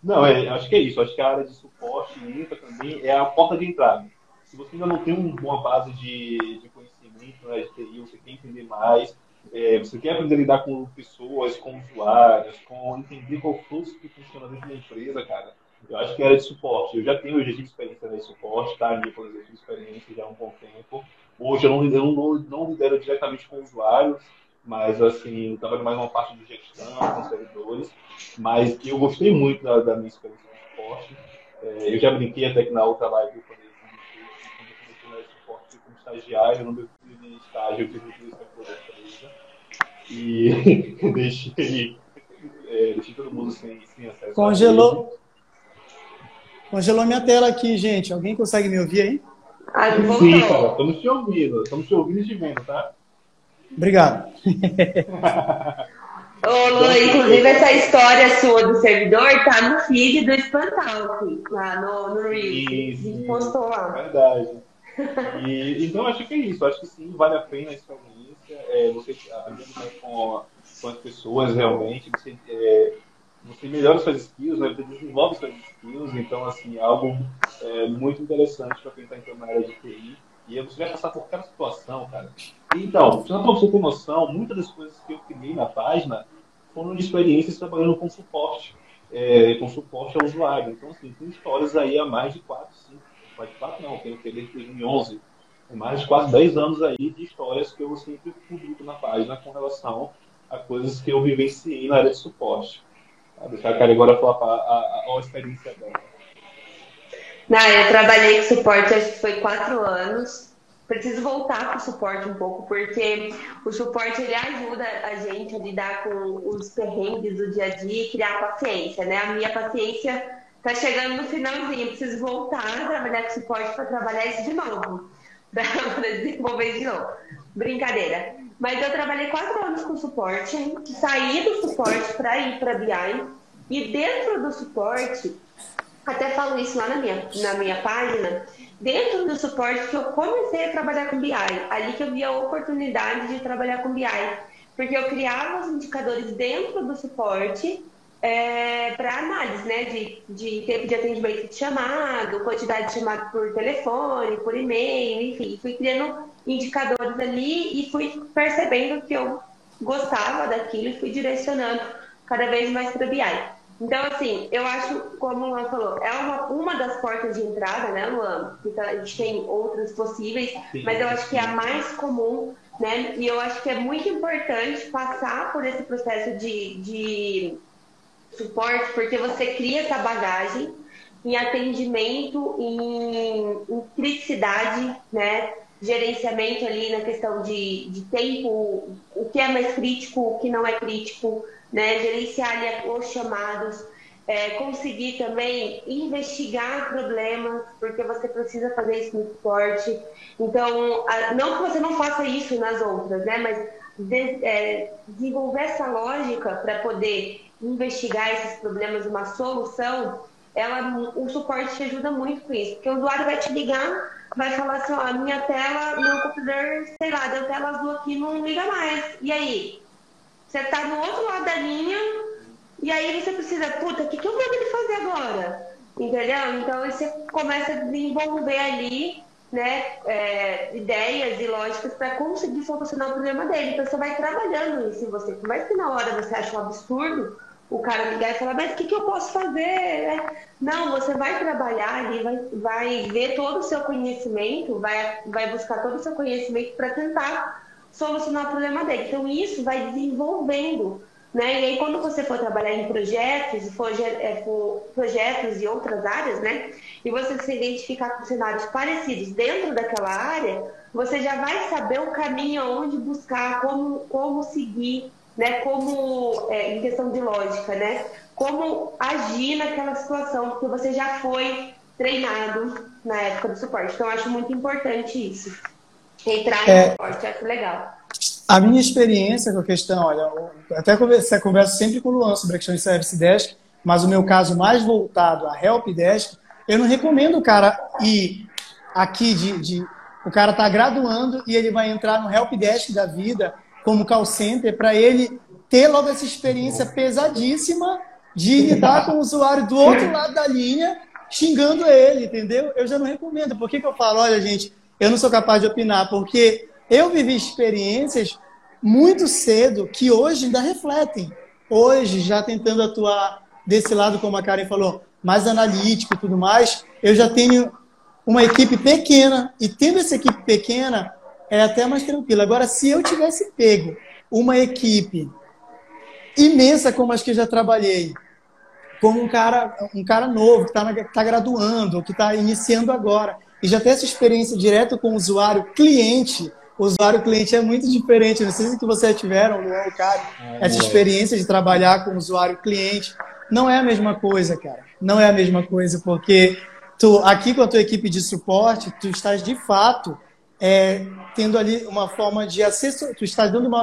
Não, é, acho que é isso. Acho que a área de suporte infra também é a porta de entrada. Se você ainda não tem uma base de, de conhecimento né, de TI, você quer entender mais, é, você quer aprender a lidar com pessoas, com usuários, com entender qual fluxo que funciona dentro da empresa, cara. Eu acho que era de suporte. Eu já tenho, já tive experiência de suporte, tá? Por exemplo, experiência já há um bom tempo. Hoje eu não, eu não, não lidero diretamente com usuários, mas assim, eu trabalho mais uma parte de gestão, com servidores, mas eu gostei muito da, da minha experiência de suporte. É, eu já brinquei até que na outra live eu falei quando eu comecei no suporte como estagiário, no meu de estágio eu tive que da empresa e deixei, é, deixei todo mundo sem, sem acesso. Congelou. Congelou minha tela aqui, gente. Alguém consegue me ouvir aí? Ah, Sim, cara, estamos te ouvindo. Estamos te ouvindo e te vendo, tá? Obrigado. Ô, Lu, inclusive essa história sua do servidor tá no feed do Espantalk, lá no, no Reels. Isso, a gente postou lá. Verdade. E, então acho que é isso. Acho que sim, vale a pena a experiência. É, você aprendendo mais com, com as pessoas realmente. Você, é, você melhora suas skills, né? você desenvolve suas skills. Então, assim, é algo é, muito interessante para quem está entrando na área de TI. E você vai passar por cada situação cara. Então, só para você ter noção, muitas das coisas que eu criei na página foram de experiências trabalhando com suporte, é, com suporte ao usuário. Então, assim, tem histórias aí há mais de 4, 5, mais de 4 não, tenho que desde 2011, mais de quase 10 anos aí de histórias que eu sempre publico na página com relação a coisas que eu vivenciei na área de suporte. Vou deixar a cara agora falar a, a, a, experiência dela. Não, eu trabalhei com suporte, acho que foi quatro anos preciso voltar para o suporte um pouco, porque o suporte ele ajuda a gente a lidar com os perrengues do dia a dia e criar paciência, né? A minha paciência está chegando no finalzinho, preciso voltar a trabalhar com suporte para trabalhar isso de novo, para desenvolver de novo. Brincadeira. Mas eu trabalhei quatro anos com suporte, saí do suporte para ir para BI, e dentro do suporte, até falo isso lá na minha, na minha página, dentro do suporte que eu comecei a trabalhar com BI, ali que eu vi a oportunidade de trabalhar com BI, porque eu criava os indicadores dentro do suporte é, para análise, né, de, de tempo de atendimento de chamado, quantidade de chamado por telefone, por e-mail, enfim, fui criando indicadores ali e fui percebendo que eu gostava daquilo e fui direcionando cada vez mais para BI. Então, assim, eu acho, como o Luan falou, é uma, uma das portas de entrada, né, Luan? Então, a gente tem outras possíveis, Sim. mas eu acho que é a mais comum, né? E eu acho que é muito importante passar por esse processo de, de suporte, porque você cria essa bagagem em atendimento, em, em criticidade, né? Gerenciamento ali na questão de, de tempo, o que é mais crítico, o que não é crítico, né, gerenciar ali os chamados, é, conseguir também investigar problemas, porque você precisa fazer isso no suporte. Então, não que você não faça isso nas outras, né, mas de, é, desenvolver essa lógica para poder investigar esses problemas, uma solução, ela, o suporte te ajuda muito com isso, porque o usuário vai te ligar, vai falar assim, ó, minha tela, meu computador, sei lá, deu tela azul aqui, não liga mais. E aí? Você está no outro lado da linha e aí você precisa, puta, o que, que eu vou ele fazer agora? Entendeu? Então você começa a desenvolver ali né, é, ideias e lógicas para conseguir solucionar o problema dele. Então você vai trabalhando isso em você. Por mais que na hora você ache um absurdo o cara ligar e falar, mas o que, que eu posso fazer? Não, você vai trabalhar ali, vai, vai ver todo o seu conhecimento, vai, vai buscar todo o seu conhecimento para tentar solucionar o problema dele. Então, isso vai desenvolvendo. Né? E aí, quando você for trabalhar em projetos, for, é, for projetos e outras áreas, né? E você se identificar com cenários parecidos dentro daquela área, você já vai saber o caminho aonde buscar, como, como seguir, né? Como, é, em questão de lógica, né? Como agir naquela situação, porque você já foi treinado na época do suporte. Então, eu acho muito importante isso. Entrar é, em esporte, acho legal. A minha experiência com a questão, olha, até conversa, converso sempre com o Luan sobre a questão de Service Desk, mas o meu caso mais voltado a Help Desk, eu não recomendo o cara ir aqui de, de o cara está graduando e ele vai entrar no Help Desk da vida como call center para ele ter logo essa experiência pesadíssima de lidar com o usuário do outro lado da linha xingando ele, entendeu? Eu já não recomendo. Por que, que eu falo, olha, gente, eu não sou capaz de opinar, porque eu vivi experiências muito cedo que hoje ainda refletem. Hoje, já tentando atuar desse lado, como a Karen falou, mais analítico e tudo mais, eu já tenho uma equipe pequena, e tendo essa equipe pequena, é até mais tranquilo. Agora, se eu tivesse pego uma equipe imensa como as que eu já trabalhei, como um cara, um cara novo, que está tá graduando, que está iniciando agora, e já ter essa experiência direto com o usuário cliente, o usuário cliente é muito diferente. Não sei se que vocês tiveram, Luan, cara, é, essa experiência de trabalhar com o usuário cliente. Não é a mesma coisa, cara. Não é a mesma coisa, porque tu, aqui com a tua equipe de suporte, tu estás de fato é, tendo ali uma forma de assessor, tu estás dando uma,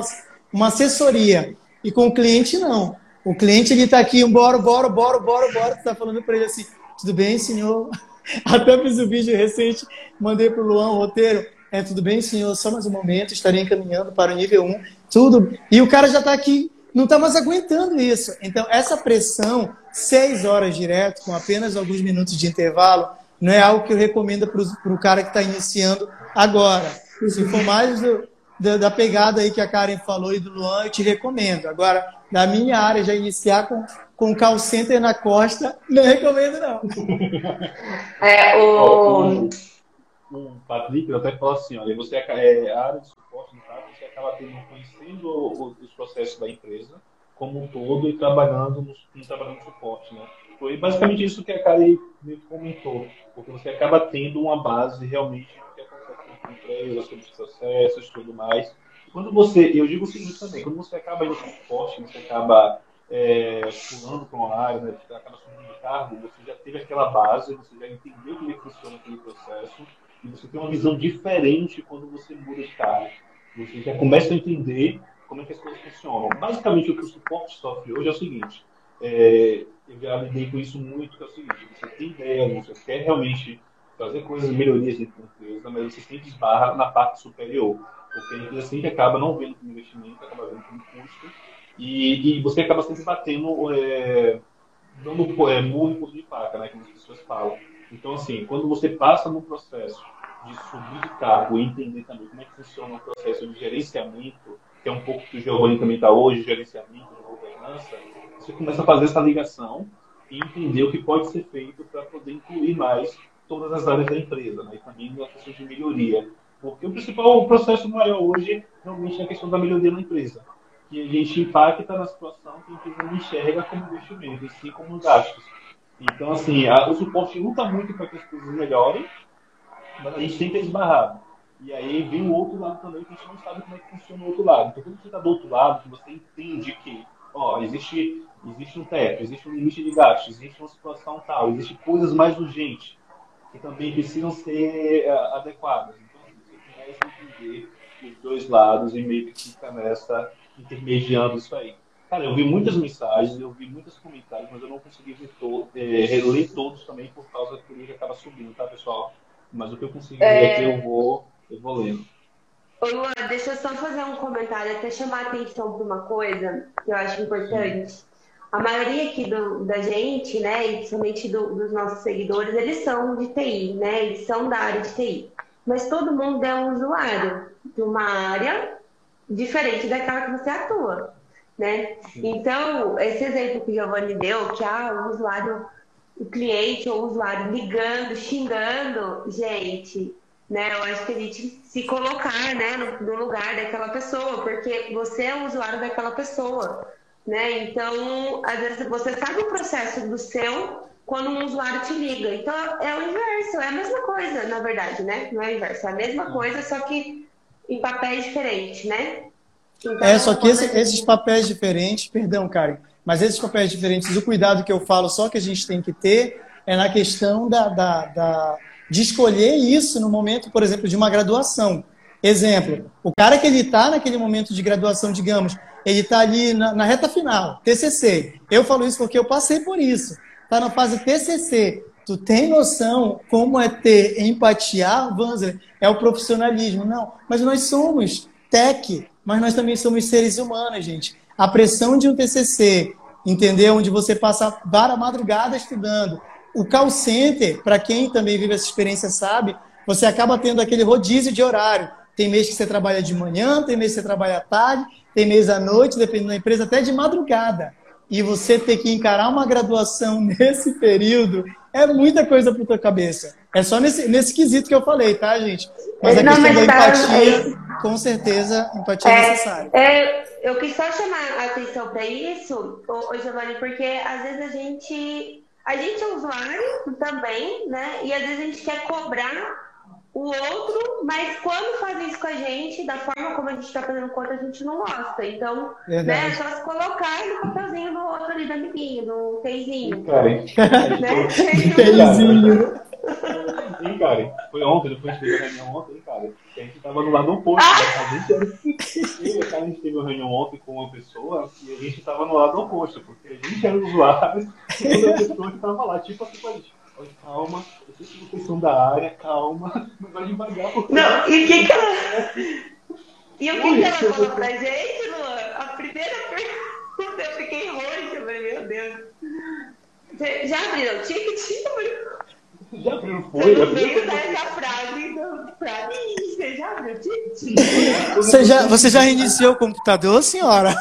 uma assessoria. E com o cliente, não. O cliente, ele está aqui, bora, bora, bora, bora, bora. Tu está falando para ele assim, tudo bem, senhor? Até fiz o um vídeo recente, mandei para o Luan o roteiro. É, tudo bem, senhor? Só mais um momento, estarei encaminhando para o nível 1. Tudo. E o cara já está aqui, não está mais aguentando isso. Então, essa pressão, seis horas direto, com apenas alguns minutos de intervalo, não é algo que eu recomendo para o cara que está iniciando agora. Se for mais do, da, da, pegada aí que a Karen falou e do Luan, eu te recomendo. Agora, na minha área, já iniciar com, com call center na costa, não recomendo, não. É, o... o Patrick até falou assim, olha, você é, é a área de suporte, no caso, você acaba tendo, conhecendo os processos da empresa como um todo e trabalhando no, trabalhando no suporte, né? Foi basicamente isso que a Karen comentou, porque você acaba tendo uma base realmente do que acontece com a empresa, sobre os processos e tudo mais. Quando você, eu digo o seguinte também, quando você acaba indo para o suporte, você acaba é, pulando para uma área, né, acaba subindo de cargo, você já teve aquela base, você já entendeu como é funciona aquele processo, e você tem uma visão diferente quando você muda de cargo. Você já começa a entender como é que as coisas funcionam. Basicamente, o que o suporte sofre hoje é o seguinte, é, eu já lidei com isso muito, que é o seguinte, você tem ideia, você quer realmente fazer coisas, melhorias dentro da empresa, mas você sempre esbarra na parte superior, porque a empresa sempre acaba não vendo como investimento, acaba vendo como custo, e, e você acaba sempre batendo, é, dando é, murro de faca, né, como as pessoas falam. Então, assim, quando você passa no processo de subir de cargo e entender também como é que funciona o processo de gerenciamento, que é um pouco que o Giovanni também está hoje, gerenciamento governança, você começa a fazer essa ligação e entender o que pode ser feito para poder incluir mais todas as áreas da empresa, né? e também na questão de melhoria. Porque o principal processo maior hoje realmente é a questão da melhoria na empresa. Que a gente impacta na situação que a empresa não enxerga como investimento, e sim como gastos. Então, assim, a, o suporte luta muito para que as coisas melhorem, mas a gente sempre é esbarrado. E aí vem o outro lado também, que a gente não sabe como é que funciona o outro lado. Então, quando você está do outro lado, você entende que ó, existe, existe um teto, existe um limite de gasto, existe uma situação tal, existe coisas mais urgentes que também precisam ser uh, adequadas. Então, você começa a entender os dois lados e meio que fica nessa intermediando isso aí. Cara, eu vi muitas mensagens, eu vi muitos comentários, mas eu não consegui ver to é, reler todos também por causa que o link acaba subindo, tá, pessoal? Mas o que eu consegui é... ver aqui eu vou, eu vou lendo. Ô Luan, deixa eu só fazer um comentário, até chamar a atenção para uma coisa que eu acho importante. A maioria aqui do, da gente, né, e principalmente do, dos nossos seguidores, eles são de TI, né, eles são da área de TI. Mas todo mundo é um usuário de uma área diferente daquela que você atua, né? Então, esse exemplo que o Giovanni deu, que ah, o usuário, o cliente ou o usuário ligando, xingando, gente, né? Eu acho que a gente se colocar, né, no, no lugar daquela pessoa, porque você é o usuário daquela pessoa, né? Então, às vezes você sabe o processo do seu quando um usuário te liga. Então, é o inverso, é a mesma coisa, na verdade, né? Não é o inverso, é a mesma coisa, só que em papéis diferentes, né? Então, é, só que esse, esses papéis diferentes, perdão, Karen, mas esses papéis diferentes, o cuidado que eu falo só que a gente tem que ter é na questão da, da, da de escolher isso no momento, por exemplo, de uma graduação. Exemplo, o cara que ele está naquele momento de graduação, digamos, ele está ali na, na, reta final, TCC. Eu falo isso porque eu passei por isso. Está na fase TCC. Tu tem noção como é ter empatia, Vanzer? É o profissionalismo. Não, mas nós somos tech, mas nós também somos seres humanos, gente. A pressão de um TCC, entendeu? Onde você passa várias madrugadas estudando, o call center, para quem também vive essa experiência sabe, você acaba tendo aquele rodízio de horário. Tem mês que você trabalha de manhã, tem mês que você trabalha à tarde, tem mês à noite, dependendo da empresa, até de madrugada. E você ter que encarar uma graduação nesse período é muita coisa para tua cabeça. É só nesse, nesse quesito que eu falei, tá, gente? Mas a Não, questão da empatia, é... com certeza, empatia é, é necessária. É, eu quis só chamar a atenção para isso, ô, Giovanni, porque às vezes a gente a gente é usuário também, né? E às vezes a gente quer cobrar o outro, mas quando fazem isso com a gente, da forma como a gente está fazendo conta, a gente não gosta. Então, né, é só se colocar no papelzinho do outro ali, do amiguinho, do feizinho. Karen. Né? Feizinho. Foi ontem, depois de ter reunião ontem, cara. A gente tava no lado oposto. Ah! A gente era... a gente teve uma reunião ontem com uma pessoa e a gente tava no lado oposto, porque a gente era usuário e outra pessoa que tava lá, tipo assim, com a gente. Calma, que são da área, calma, mas vai devagar. Porque... Não, e o que que ela... E o que, que ela falou pra gente, Luan? A primeira pergunta, eu fiquei roxa, eu falei, meu Deus. Já abriram o ticket? Já abriu folha? Você não veio dar essa frase pra mim. Você já abriu Você já, você já reiniciou o computador, senhora?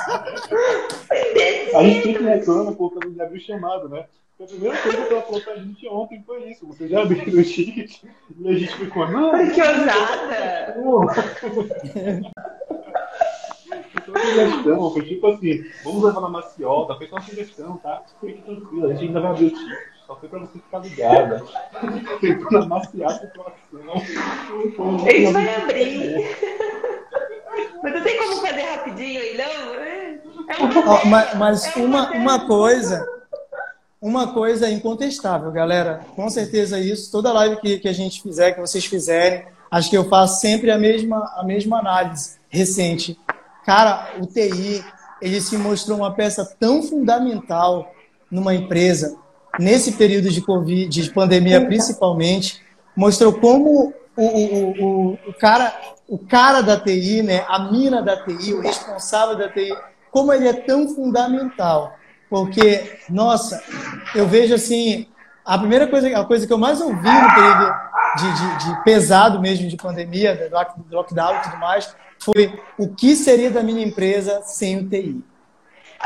A gente sempre reclama por causa de abrir chamado, né? A primeira coisa que ela falou pra gente ontem foi isso. Você já abriu o ticket e a gente ficou, não. Ai, que ousada! sugestão, foi tipo assim, vamos levar na maciota, foi só uma sugestão, tá? Fique tranquilo, a gente ainda vai abrir o ticket, só foi pra você ficar ligada. Tentou na maciata a situação. A gente vai abrir. Mas não tem como fazer rapidinho aí, não? É mas, mas uma, uma coisa, uma coisa incontestável, galera. Com certeza isso, toda live que, que a gente fizer, que vocês fizerem, acho que eu faço sempre a mesma, a mesma análise recente. Cara, o TI, ele se mostrou uma peça tão fundamental numa empresa, nesse período de Covid, de pandemia principalmente, mostrou como o, o, o, o, cara, o cara da TI, né, a mina da TI, o responsável da TI, como ele é tão fundamental. Porque, nossa, eu vejo assim, a primeira coisa, a coisa que eu mais ouvi no período de, de, de pesado mesmo de pandemia, do lockdown e tudo mais, foi o que seria da minha empresa sem o TI.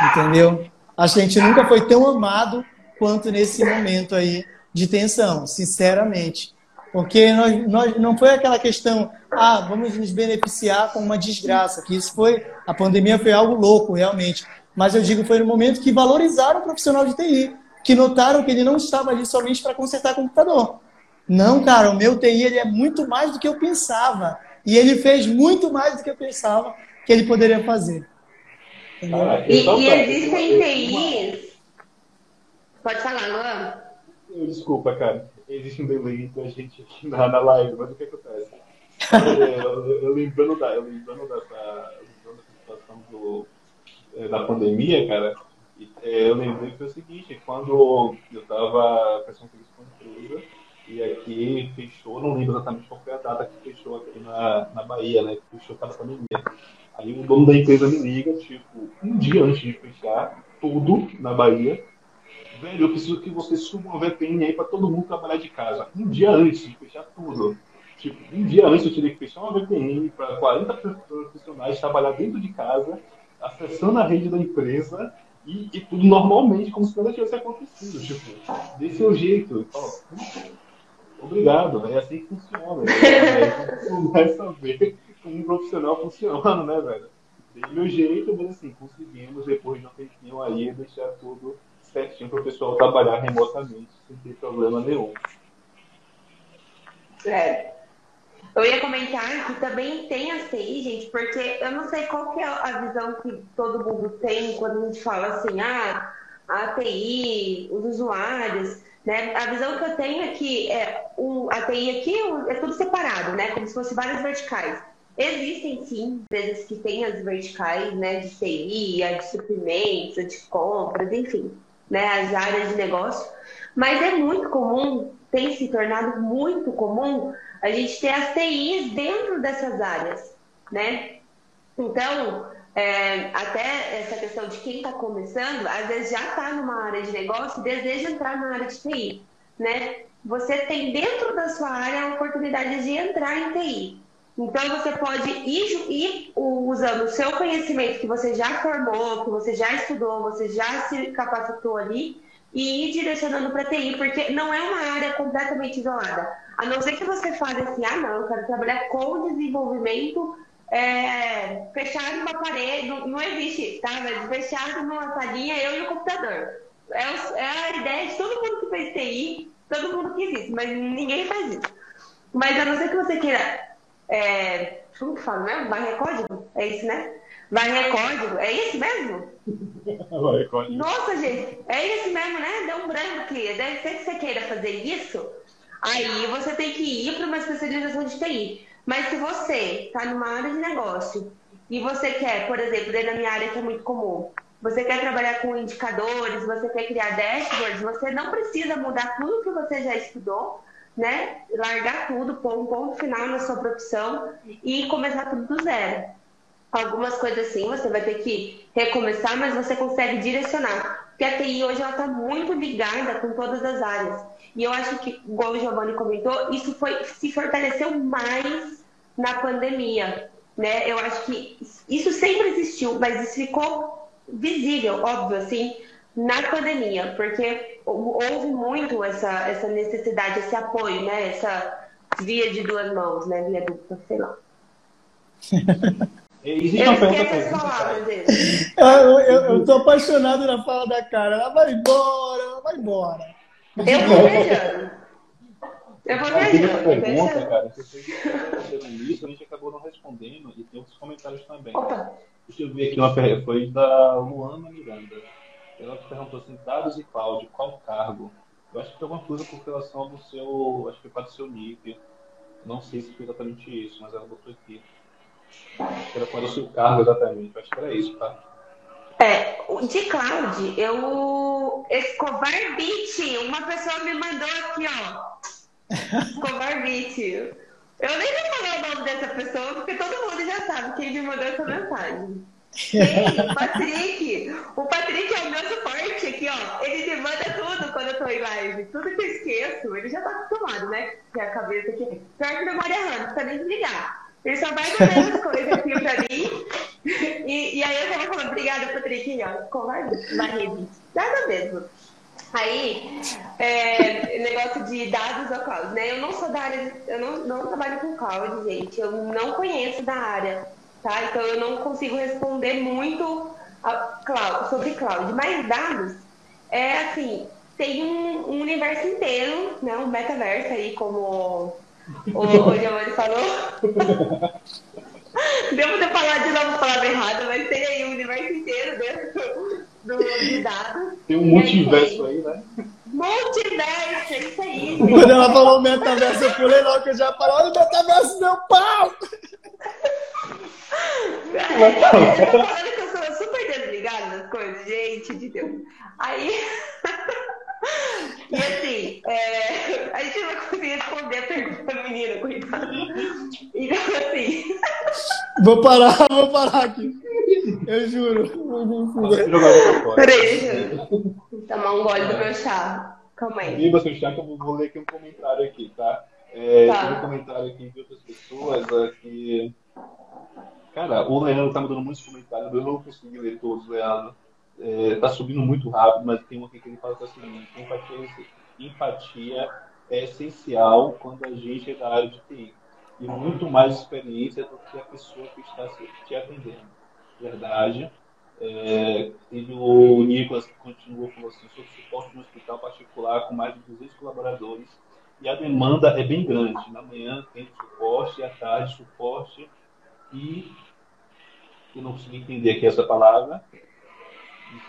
Entendeu? Acho que a gente nunca foi tão amado quanto nesse momento aí de tensão, sinceramente. Porque nós, nós, não foi aquela questão, ah, vamos nos beneficiar com uma desgraça, que isso foi, a pandemia foi algo louco, realmente. Mas eu digo, foi no momento que valorizaram o profissional de TI, que notaram que ele não estava ali somente para consertar computador. Não, cara, o meu TI ele é muito mais do que eu pensava. E ele fez muito mais do que eu pensava que ele poderia fazer. Ah, e, e existem TIs. Pode falar, Luan? Desculpa, cara. Existe um delay entre a gente aqui na, na live, mas o que acontece? É, eu, eu, lembrando da, eu lembrando dessa, lembrando dessa situação do, da pandemia, cara, é, eu lembrei que foi o seguinte, quando eu estava prestando serviço com a empresa, e aqui fechou, não lembro exatamente qual foi a data que fechou aqui na, na Bahia, né? Que fechou cada pandemia. Aí o dono da empresa me liga, tipo, um dia antes de fechar tudo na Bahia. Velho, eu preciso que você suba uma VPN aí para todo mundo trabalhar de casa. Um dia antes de fechar tudo. Tipo, um dia antes eu tive que fechar uma VPN para 40 profissionais trabalhar dentro de casa, acessando a rede da empresa e, e tudo normalmente, como se nada tivesse acontecido. Tipo, desse seu jeito. Obrigado, é assim que funciona. Né? Você vai saber como um profissional funciona, né, velho? Dei meu jeito, mas assim, conseguimos, depois de um tempinho aí, deixar tudo certinho para o pessoal trabalhar remotamente, sem ter problema nenhum. É. Eu ia comentar que também tem a TI, gente, porque eu não sei qual que é a visão que todo mundo tem quando a gente fala assim, ah, a TI, os usuários. Né? A visão que eu tenho é que é, o, a TI aqui é tudo separado, né? como se fosse várias verticais. Existem sim empresas que têm as verticais né, de TI, a de suprimentos, a de compras, enfim, né, as áreas de negócio. Mas é muito comum, tem se tornado muito comum, a gente ter as TIs dentro dessas áreas. Né? Então, é, até essa questão de quem está começando, às vezes já está numa área de negócio e deseja entrar na área de TI, né? Você tem dentro da sua área a oportunidade de entrar em TI. Então, você pode ir, ir usando o seu conhecimento que você já formou, que você já estudou, você já se capacitou ali, e ir direcionando para TI, porque não é uma área completamente isolada. A não ser que você fale assim, ah, não, eu quero trabalhar com desenvolvimento é, fechado numa parede, não, não existe, tá? Mas fechado numa salinha, eu e o computador. É, é, a ideia de todo mundo que fez TI, todo mundo quis isso, mas ninguém faz isso. Mas a não ser que você queira. É, como que fala mesmo? Varrer código? É isso, né? Varrer código, é isso mesmo? Nossa, gente, é isso mesmo, né? Deu um branco aqui. Deve ser que você queira fazer isso. Aí você tem que ir para uma especialização de TI. Mas se você está numa área de negócio e você quer, por exemplo, dentro da minha área que é muito comum, você quer trabalhar com indicadores, você quer criar dashboards, você não precisa mudar tudo que você já estudou, né? Largar tudo, pôr um ponto final na sua profissão e começar tudo do zero. Algumas coisas assim, você vai ter que recomeçar, mas você consegue direcionar. Porque a TI hoje ela está muito ligada com todas as áreas. E eu acho que, igual o Giovanni comentou, isso foi, se fortaleceu mais na pandemia. Né? Eu acho que isso sempre existiu, mas isso ficou visível, óbvio, assim, na pandemia, porque houve muito essa, essa necessidade, esse apoio, né? Essa via de duas mãos, né? Via dupla, sei lá. Existe uma pergunta eu, eu, eu, eu tô apaixonado na fala da cara. Ela vai embora, ela vai embora. Eu vou viajando. Eu vou viajando. pergunta, cara, que vocês isso, a gente acabou não respondendo e tem outros comentários também. Opa. Deixa eu ver aqui uma pergunta. Foi da Luana Miranda. Ela perguntou assim, dados e cloud, qual cargo? Eu acho que tem alguma coisa com relação ao seu. Acho que foi para o seu nível. Não sei se foi exatamente isso, mas ela botou aqui. Era para o seu cargo exatamente. Eu acho que era isso, tá? É, de cloud, eu. Escobar Beat, uma pessoa me mandou aqui, ó. Escobar Beat. Eu nem vou falar o nome dessa pessoa, porque todo mundo já sabe quem me mandou essa mensagem. Ei, o Patrick! O Patrick é o meu suporte aqui, ó. Ele me manda tudo quando eu tô em live. Tudo que eu esqueço, ele já tá acostumado, né? Que a cabeça aqui. Pior que memória RAM, não precisa nem desligar. Ele só vai mandando as coisas aqui pra mim. E, e aí eu tava falando, obrigada, Patrick, ó. Covarde, rede. Nada mesmo. Aí, é, negócio de dados ou cloud, né? Eu não sou da área, eu não, não trabalho com cloud, gente. Eu não conheço da área tá? Então eu não consigo responder muito cloud, sobre cloud. Mas dados, é assim, tem um, um, universo inteiro, né? Um metaverso aí, como o, o Giovanni falou. Devo ter falado de novo a palavra errada, mas tem aí um universo inteiro dentro do, de dados. Tem um multiverso aí, né? Multiverso, é isso aí. Quando ela falou metaverso, eu pulei logo que eu já falei, olha o metaverso, meu pau! eu tô falando que eu sou super desligada nas coisas, gente de Deus. Aí. e assim, é... a gente não vai conseguir responder a pergunta da menina, coitada. Então, assim. Vou parar, vou parar aqui. Eu juro. Peraí, eu tomar um gole do meu chá. Calma aí. Viva seu chá, que eu vou ler aqui um comentário aqui, tá? É, tá. Tem um comentário aqui de outras pessoas aqui. Cara, o Leandro tá mandando muitos comentários, eu não consegui ler todos, Leandro. É, tá subindo muito rápido, mas tem um aqui que ele fala que é o seguinte, empatia, empatia é essencial quando a gente é da área de TI. E muito mais experiência do que a pessoa que está te atendendo. Verdade. É, teve o Nicolas que continuou falando assim, sobre suporte no hospital particular com mais de 200 colaboradores e a demanda é bem grande. Na manhã tem suporte, à tarde suporte e eu não consegui entender aqui essa palavra.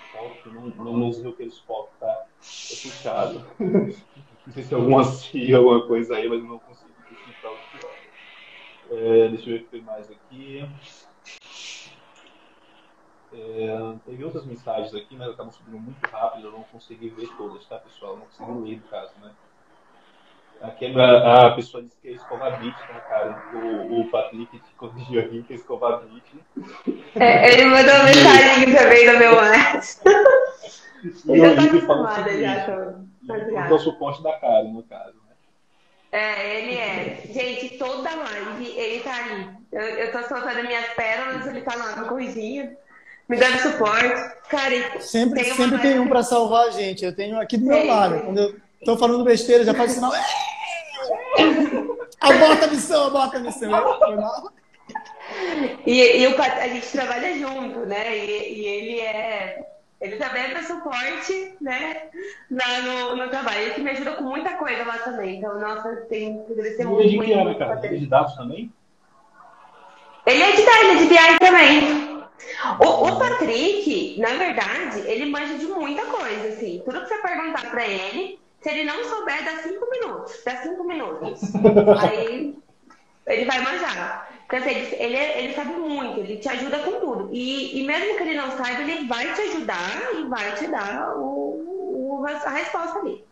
Spock, não, não, não sei o que é Spock, tá? É puxado. não sei se é alguma sigla, alguma coisa aí, mas não consigo decifrar o que é. Deixa eu ver o que tem mais aqui. É, teve outras mensagens aqui, mas acabam subindo muito rápido, eu não consegui ver todas, tá, pessoal? Eu não consegui ler, no caso, né? Aqui a, a pessoa disse que é escovar beat, né, cara? O, o Patrick te corrigiu aqui que é escovar beat. É, ele mandou uma mensagem também no meu WhatsApp. E eu já tá acostumada já, tô. o suporte da cara, no caso, né? É, ele é. Gente, toda live ele tá aí. Eu, eu tô soltando minhas pérolas, ele tá lá me corrigindo, me dando suporte. Cara, sempre tem, sempre tem um pra salvar a gente. Eu tenho aqui do meu lado. Quando eu tô falando besteira, já faz sinal. Aborta a missão, aborta a missão. E, e o, a gente trabalha junto, né? E, e, ele é. Ele também é meu suporte, né? Lá no, no trabalho. Ele que me ajuda com muita coisa lá também. Então, nossa, tem que agradecer muito. Ele é de que área, cara? Ele é de dados também? Ele é de dados, ele é de BI também. O, o, Patrick, na verdade, ele manja de muita coisa, assim. Tudo que você perguntar pra ele, se ele não souber, dá cinco minutos. Dá cinco minutos. Aí ele vai manjar. Então, assim, ele, ele, sabe muito, ele te ajuda com tudo. E, e mesmo que ele não saiba, ele vai te ajudar e vai te dar o, o a resposta ali.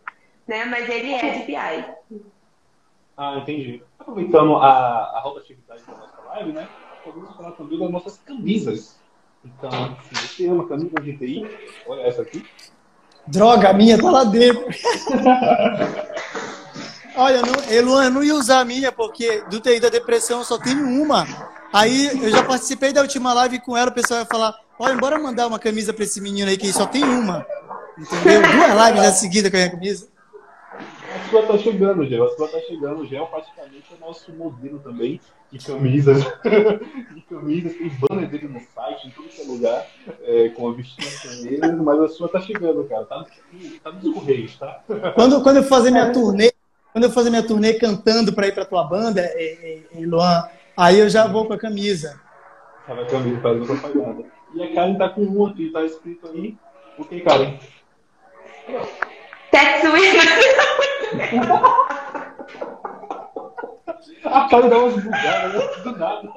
Né? Mas ele é de BI. Ah, entendi. Aproveitando a, a rotatividade da nossa live, né? Podemos falar também das nossas camisas. Então, se você ama camisa de TI, olha essa aqui. Droga, a minha tá lá dentro. Olha, não, Luan, eu não ia usar a minha, porque do TI da depressão eu só tenho uma. Aí eu já participei da última live com ela, o pessoal ia falar, olha, bora mandar uma camisa pra esse menino aí que só tem uma. Entendeu? Duas lives já seguida com a minha camisa. A sua tá chegando, Gel. A sua tá chegando. O Gel praticamente é o nosso modelo também de camisas. de camisas. Tem banner dele no site, em todo que é lugar, é, com a vestinha dele, mas a sua tá chegando, cara. Tá, tá nos correios, tá? Quando, quando eu fazer minha turnê, quando eu fazer minha turnê cantando para ir para tua banda, é, é, Luan, aí eu já vou com a camisa. Tava a camisa fazendo propaganda. E a Karen tá com um aqui, tá escrito aí. O que, Karen? Tetsuya. A Karen dá umas bugadas né? do nada.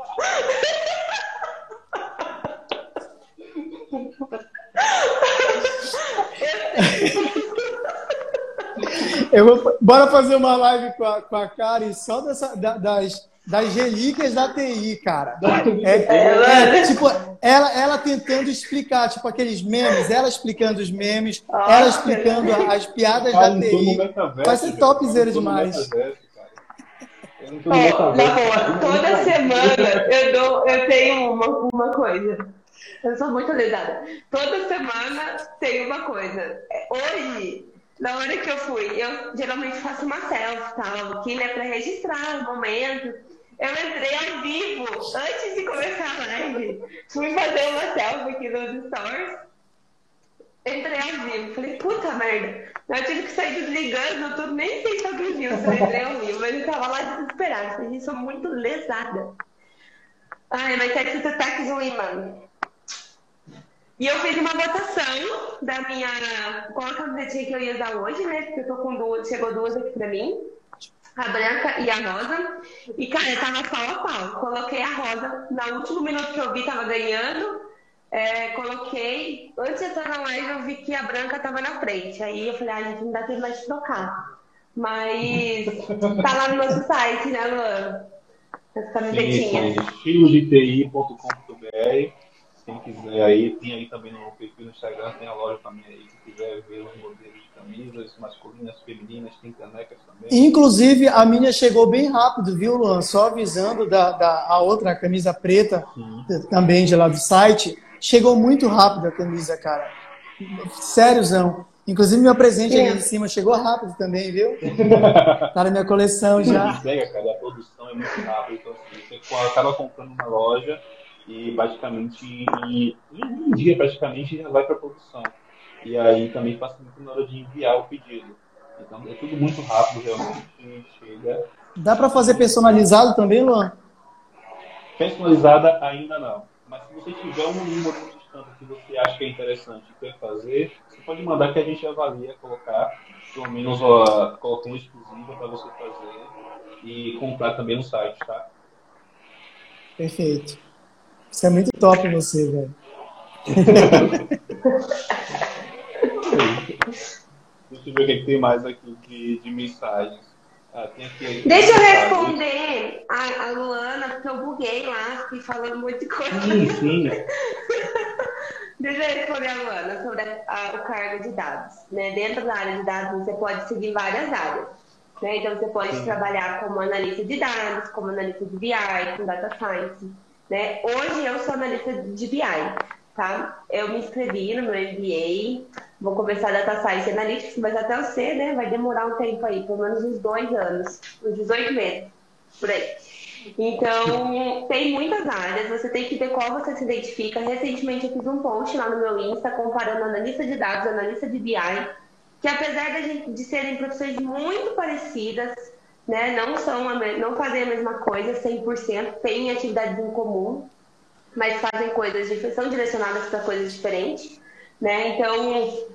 Eu vou, bora fazer uma live com a, com a Karen só dessa, da, das, das relíquias da TI, cara. É, é, é, tipo, ela, ela tentando explicar, tipo, aqueles memes, ela explicando os memes, ah, ela explicando as piadas cara, da TI. Vai ser topzera demais. Oh, na boa, toda semana eu, dou, eu tenho uma, uma coisa. Eu sou muito lesada. Toda semana tem uma coisa. Hoje, na hora que eu fui, eu geralmente faço uma selfie, tal, que né, para registrar o momento. Eu entrei ao vivo antes de começar a live. Fui fazer uma selfie aqui nos stories. Entrei ao vivo. Falei, puta merda. Eu tive que sair desligando tudo. Nem sei se alguém viu se eu entrei ao vivo. Mas eu tava lá desesperada. Falei, sou muito lesada. Ai, mas é que você tá aqui ruim, mano. E eu fiz uma votação da minha. Qual a camisetinha que eu ia usar hoje, né? Porque eu tô com duas, chegou duas aqui pra mim. A branca e a rosa. E, cara, eu tava pau a pau. Coloquei a rosa. No último minuto que eu vi, tava ganhando. É, coloquei. Antes de entrar na live, eu vi que a branca tava na frente. Aí eu falei, ah, gente, não dá tempo mais de trocar. Mas tá lá no nosso site, né, Luan? As camisetinhas. Estilodeti.com.br quem quiser aí, tem aí também no perfil no Instagram, tem a loja também aí, quem quiser ver os modelos de camisas masculinas, femininas, tem canecas também. Inclusive, a minha chegou bem rápido, viu, Luan? Só avisando da, da a outra a camisa preta, Sim. também de lá do site, chegou muito rápido a camisa, cara. Sériozão. Inclusive, meu presente é. ali em cima chegou rápido também, viu? tá na minha coleção já. Entrega, cara, a produção é muito rápida. Então, assim, você acaba comprando uma loja, e basicamente em, um dia praticamente já vai para produção. E aí também facilita na hora de enviar o pedido. Então é tudo muito rápido, realmente chega. Dá para fazer personalizado também, Luan? Personalizada ainda não. Mas se você tiver um número de estampa que você acha que é interessante e quer fazer, você pode mandar que a gente avalia, colocar, pelo menos ó, colocar uma exclusiva para você fazer e comprar também no site, tá? Perfeito. Isso é muito top você, velho. Deixa eu ver o que tem mais aqui de, de mensagens. Ah, aqui, Deixa eu responder a, a, Luana, porque eu buguei lá, fiquei falando muito de coisa. Sim, sim. Deixa eu responder a Luana sobre a, a, o cargo de dados. Né? Dentro da área de dados, você pode seguir várias áreas. Né? Então, você pode sim. trabalhar como analista de dados, como analista de BI, com data science né? Hoje eu sou analista de BI, tá? Eu me inscrevi no meu MBA, vou começar Data Science Analytics, mas até eu ser, né? Vai demorar um tempo aí, pelo menos uns dois anos, uns 18 meses, por aí. Então, tem muitas áreas, você tem que ver qual você se identifica. Recentemente eu fiz um post lá no meu Insta comparando analista de dados, analista de BI, que apesar de, de serem profissões muito parecidas, né? Não são não fazem a mesma coisa 100%, têm atividades em comum, mas fazem coisas são direcionadas para coisas diferentes, né? Então,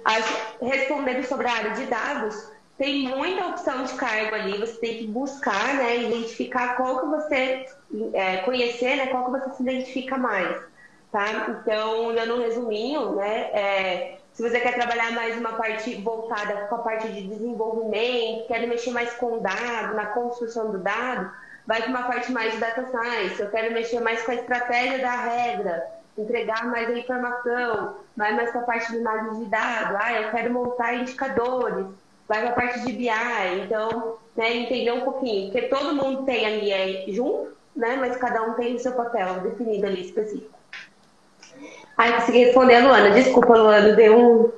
respondendo sobre a área de dados, tem muita opção de cargo ali, você tem que buscar, né, identificar qual que você é, conhecer, né, qual que você se identifica mais, tá? Então, dando um resuminho, né, é, se você quer trabalhar mais uma parte voltada com a parte de desenvolvimento, quer mexer mais com dado, na construção do dado, vai para uma parte mais de data science, eu quero mexer mais com a estratégia da regra, entregar mais a informação, vai mais para a parte de análise de dados, ah, eu quero montar indicadores, vai para a parte de BI, então, né, entender um pouquinho, porque todo mundo tem ali junto, né, mas cada um tem o seu papel definido ali específico. Ai, consegui responder a Luana, desculpa, Luana, deu um,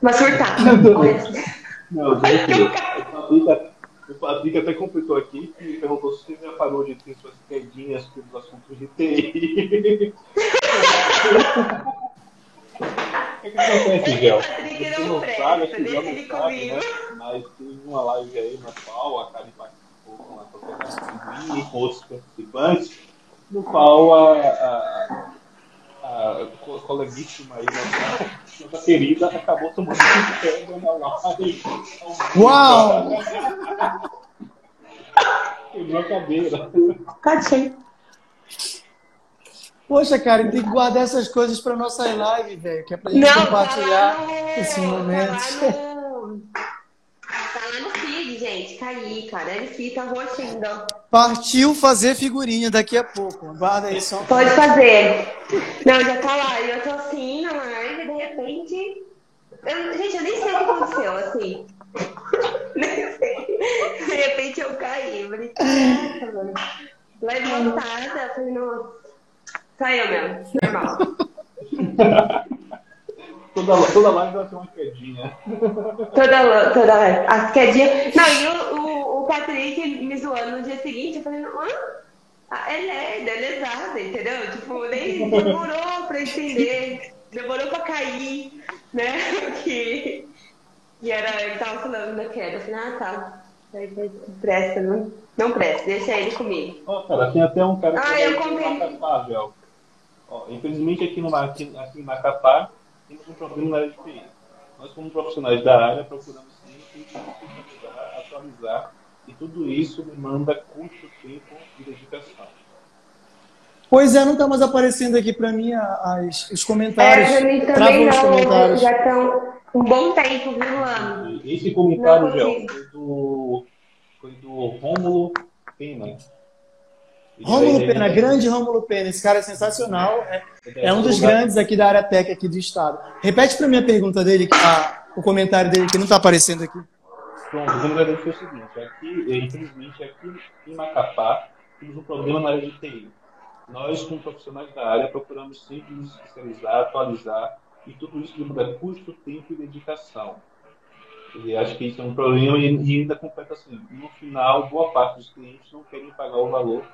uma surtada. Não, não, o Patrick até completou aqui e perguntou se você já parou de ter suas quedinhas pelos assuntos de TI. O que acontece, Gel? Você não sabe, acho que já não sabe, né? Mas teve uma live aí na qual a Karen participou com a professora e com outros participantes, no qual a, a, a coleguíssima aí, nossa, nossa querida, acabou tomando pedra na live. Uau! Quebrou a cadeira. Cadê? Poxa, cara, tem que guardar essas coisas para nossa live, velho, que é pra gente Não, compartilhar tá momento. Tá lá no, tá lá no feed, gente. Caí, cara. Ele fica roxo ainda. Partiu fazer figurinha daqui a pouco. Guarda aí só. Pode fazer. Não, já tá lá. Eu tô assim na live, de repente. Eu, gente, eu nem sei o que aconteceu, assim. Nem sei. De repente eu caí. Eu falei, caraca, mano. Live montada. Eu falei, nossa. Saiu mesmo. Normal. Toda, toda live vai ter uma quedinha. Toda, toda as quedinhas. Não, e o, o, o Patrick me zoando no dia seguinte, eu falei, hã? Ah, é lerda, é lesada, entendeu? Tipo, nem demorou pra entender, demorou pra cair, né? Que, que era, ele tava falando da queda. Eu falei, ah, tá. Presta, não, não presta, deixa ele comigo. Ó, cara, tem até um cara Ah, vai eu aqui no comprei. Macapá, Gel. Ó, infelizmente aqui no, aqui, aqui em Macapá temos um problema na área de TI. Nós, como profissionais da área, procuramos sempre atualizar, atualizar e tudo isso demanda custo, tempo e dedicação. Pois é, não tá mais aparecendo aqui pra mim as, os É, comentários. pra mim também os não, comentários. já estão um bom tempo, viu, Luana? E esse comentário, Gel, foi do, foi do Rômulo Pena. Ele Rômulo vai- Pena, grande Rômulo Pena, esse cara é sensacional. É, é um dos grandes aqui da área tech aqui do estado. Repete para mim a pergunta dele, a- o comentário dele que não está aparecendo aqui. Pronto, o comentário foi o seguinte, aqui, infelizmente, aqui em Macapá, temos um problema na área de TI. Nós, como profissionais da área, procuramos sempre nos especializar, atualizar, e tudo isso demanda custo, tempo e dedicação. E acho que isso é um problema, e, ainda completa assim, no final, boa parte dos clientes não querem pagar o valor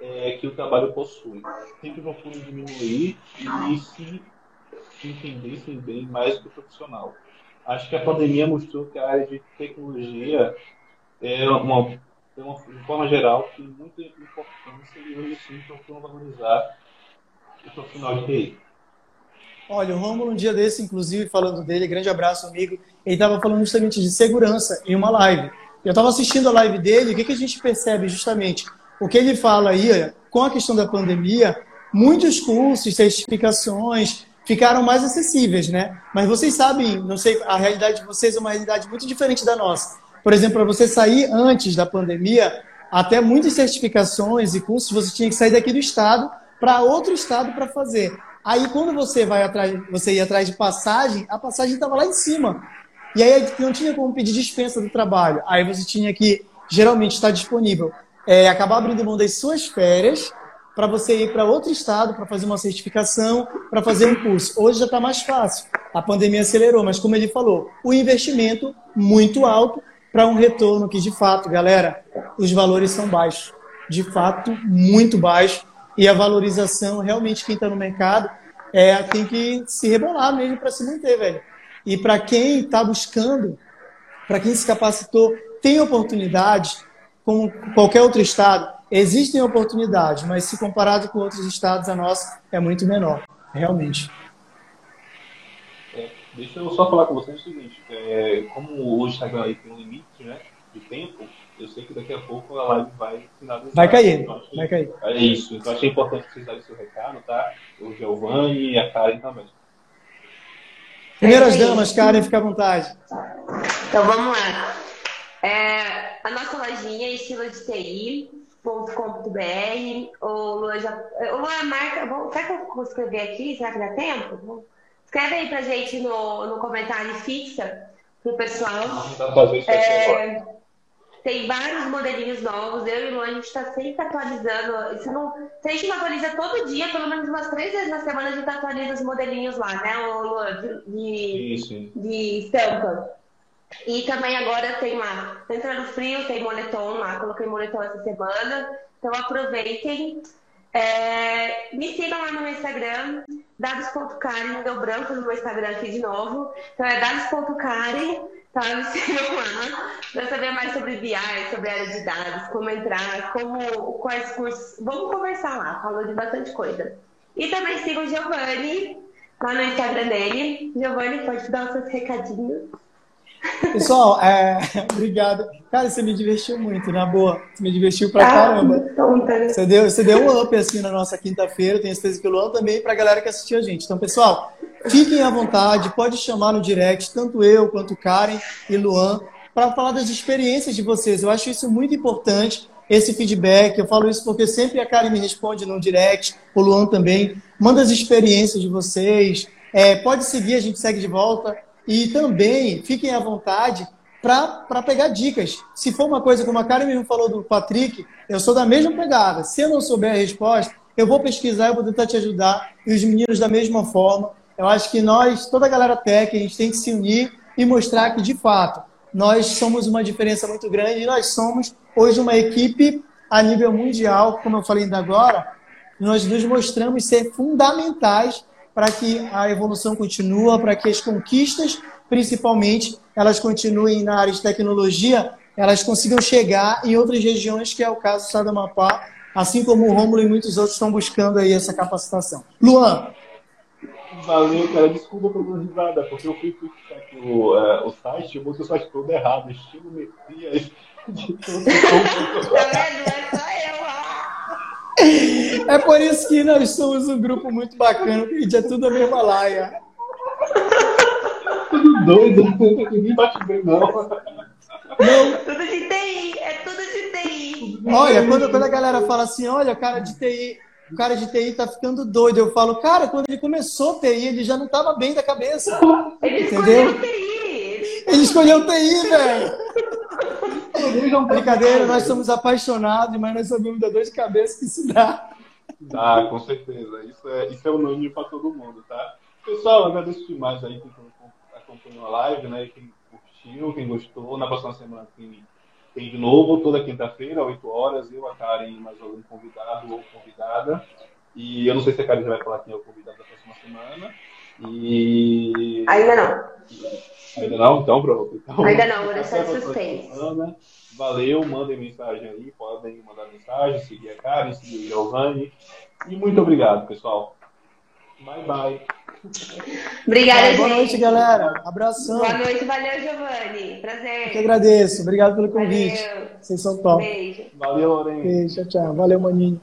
eh, que o trabalho possui. Sempre procuram diminuir e se entendessem bem mais do profissional. Acho que a pandemia mostrou que a área de tecnologia é uma, é uma de forma geral, tem muita importância e hoje sim procuram valorizar o profissional de TI. Olha, o Rômulo, um dia desse, inclusive, falando dele, grande abraço, amigo, ele estava falando justamente de segurança em uma live. Eu estava assistindo a live dele, o que, que a gente percebe justamente? O que ele fala aí, com a questão da pandemia, muitos cursos, certificações ficaram mais acessíveis, né? Mas vocês sabem, não sei, a realidade de vocês é uma realidade muito diferente da nossa. Por exemplo, para você sair antes da pandemia, até muitas certificações e cursos você tinha que sair daqui do estado para outro estado para fazer. Aí quando você vai atrás, você ia atrás de passagem, a passagem estava lá em cima. E aí não tinha como pedir dispensa do trabalho. Aí você tinha que geralmente estar disponível, é, acabar abrindo mão das suas férias para você ir para outro estado para fazer uma certificação, para fazer um curso. Hoje já está mais fácil. A pandemia acelerou, mas como ele falou, o investimento muito alto para um retorno que de fato, galera, os valores são baixos, de fato muito baixos e a valorização realmente quem está no mercado é tem que se rebolar mesmo para se manter, velho. E para quem está buscando, para quem se capacitou, tem oportunidade, como qualquer outro estado, existem oportunidades, mas se comparado com outros estados, a nossa é muito menor, realmente. Deixa eu só falar com vocês o seguinte, é, como o Instagram aí tem um limite né, de tempo, eu sei que daqui a pouco a live vai finalizar. Vai cair, Então, que- vai cair. É isso, então achei importante vocês darem seu recado, tá? O Giovanni e a Karen também. Primeiras É damas, Karen, fica à vontade. Então vamos lá. É, a nossa lojinha é estilo de TI. O Luan já. O Luan marca. será que eu vou escrever aqui? Será que dá tempo? Escreve aí pra gente no, no comentário fixa pro pessoal. É, tem vários modelinhos novos. Eu e o Luan, a gente está sempre atualizando. Se, não, se a gente não atualiza todo dia, pelo menos umas três vezes na semana, a gente atualiza os modelinhos lá, né, Luan? De, de, de estampa. E também agora tem lá, tá entrando frio, tem moletom lá, coloquei moletom essa semana. Então aproveitem. É, me sigam lá no meu Instagram, dados.cari, deu branco no meu Instagram aqui de novo. Então é dados.cari, tá? Me sigam lá para saber mais sobre BI, sobre área de dados, como entrar, como, quais cursos. Vamos conversar lá, falou de bastante coisa. E também sigam o Giovanni lá no Instagram dele. Giovanni, pode dar os seus recadinhos. Pessoal, é, obrigado. Cara, você me divertiu muito, na boa. Você me divertiu pra ah, caramba. Né? Você deu, você deu um up assim na nossa quinta-feira, tenho certeza que o Luan também, pra galera que assistiu a gente. Então, pessoal, fiquem à vontade, pode chamar no direct, tanto eu quanto Karen e Luan, para falar das experiências de vocês. Eu acho isso muito importante, esse feedback. Eu falo isso porque sempre a Karen me responde no direct, o Luan também. Manda as experiências de vocês. É, pode seguir, a gente segue de volta. E também fiquem à vontade para pegar dicas. Se for uma coisa como a Karen mesmo falou do Patrick, eu sou da mesma pegada. Se eu não souber a resposta, eu vou pesquisar, eu vou tentar te ajudar. E os meninos da mesma forma. Eu acho que nós, toda a galera tech, a gente tem que se unir e mostrar que, de fato, nós somos uma diferença muito grande e nós somos hoje uma equipe a nível mundial, como eu falei ainda agora, nós nos mostramos ser fundamentais para que a evolução continue, para que as conquistas, principalmente, elas continuem na área de tecnologia, elas consigam chegar em outras regiões, que é o caso do estado do Amapá, assim como o Rômulo e muitos outros estão buscando aí essa capacitação. Luan. Valeu, cara. Desculpa pela risada, porque eu fui fixar aqui o, uh, o site, eu botei o site todo errado, estilo Messias de todo É por isso que nós somos um grupo muito bacana, porque a gente é tudo a mesma laia. Tudo doido, ninguém bate bem, não. não. Tudo de TI, é tudo de TI. Olha, quando, quando a galera fala assim, olha, o cara de TI, o cara de TI tá ficando doido, eu falo, cara, quando ele começou TI, ele já não tava bem da cabeça. Ele entendeu? escolheu TI. Ele escolheu TI, velho. Brincadeira, nós somos apaixonados, mas nós sabemos da dor de cabeça que isso dá. Ah, com certeza. Isso é, isso é unânime para todo mundo, tá? Pessoal, agradeço demais aí quem acompanhou a live, né? Quem curtiu, quem gostou. Na próxima semana tem, tem de novo, toda quinta-feira, 8 horas, eu, a Karen mais algum convidado ou convidada. E eu não sei se a Karen já vai falar quem é o convidado da próxima semana. E. Ainda não. Ainda não? Então pronto. Então, Ainda não, vou deixar de suspense. Valeu, mandem mensagem aí, podem mandar mensagem, seguir a Karen, seguir o Giovanni. E muito obrigado, pessoal. Bye, bye. Obrigada, gente. Boa noite, galera. Abração. Boa noite, valeu, Giovanni. Prazer. Eu que agradeço. Obrigado pelo convite. Valeu. Vocês são top. Beijo. Valeu, Lorena. Beijo, tchau, tchau. Valeu, maninho.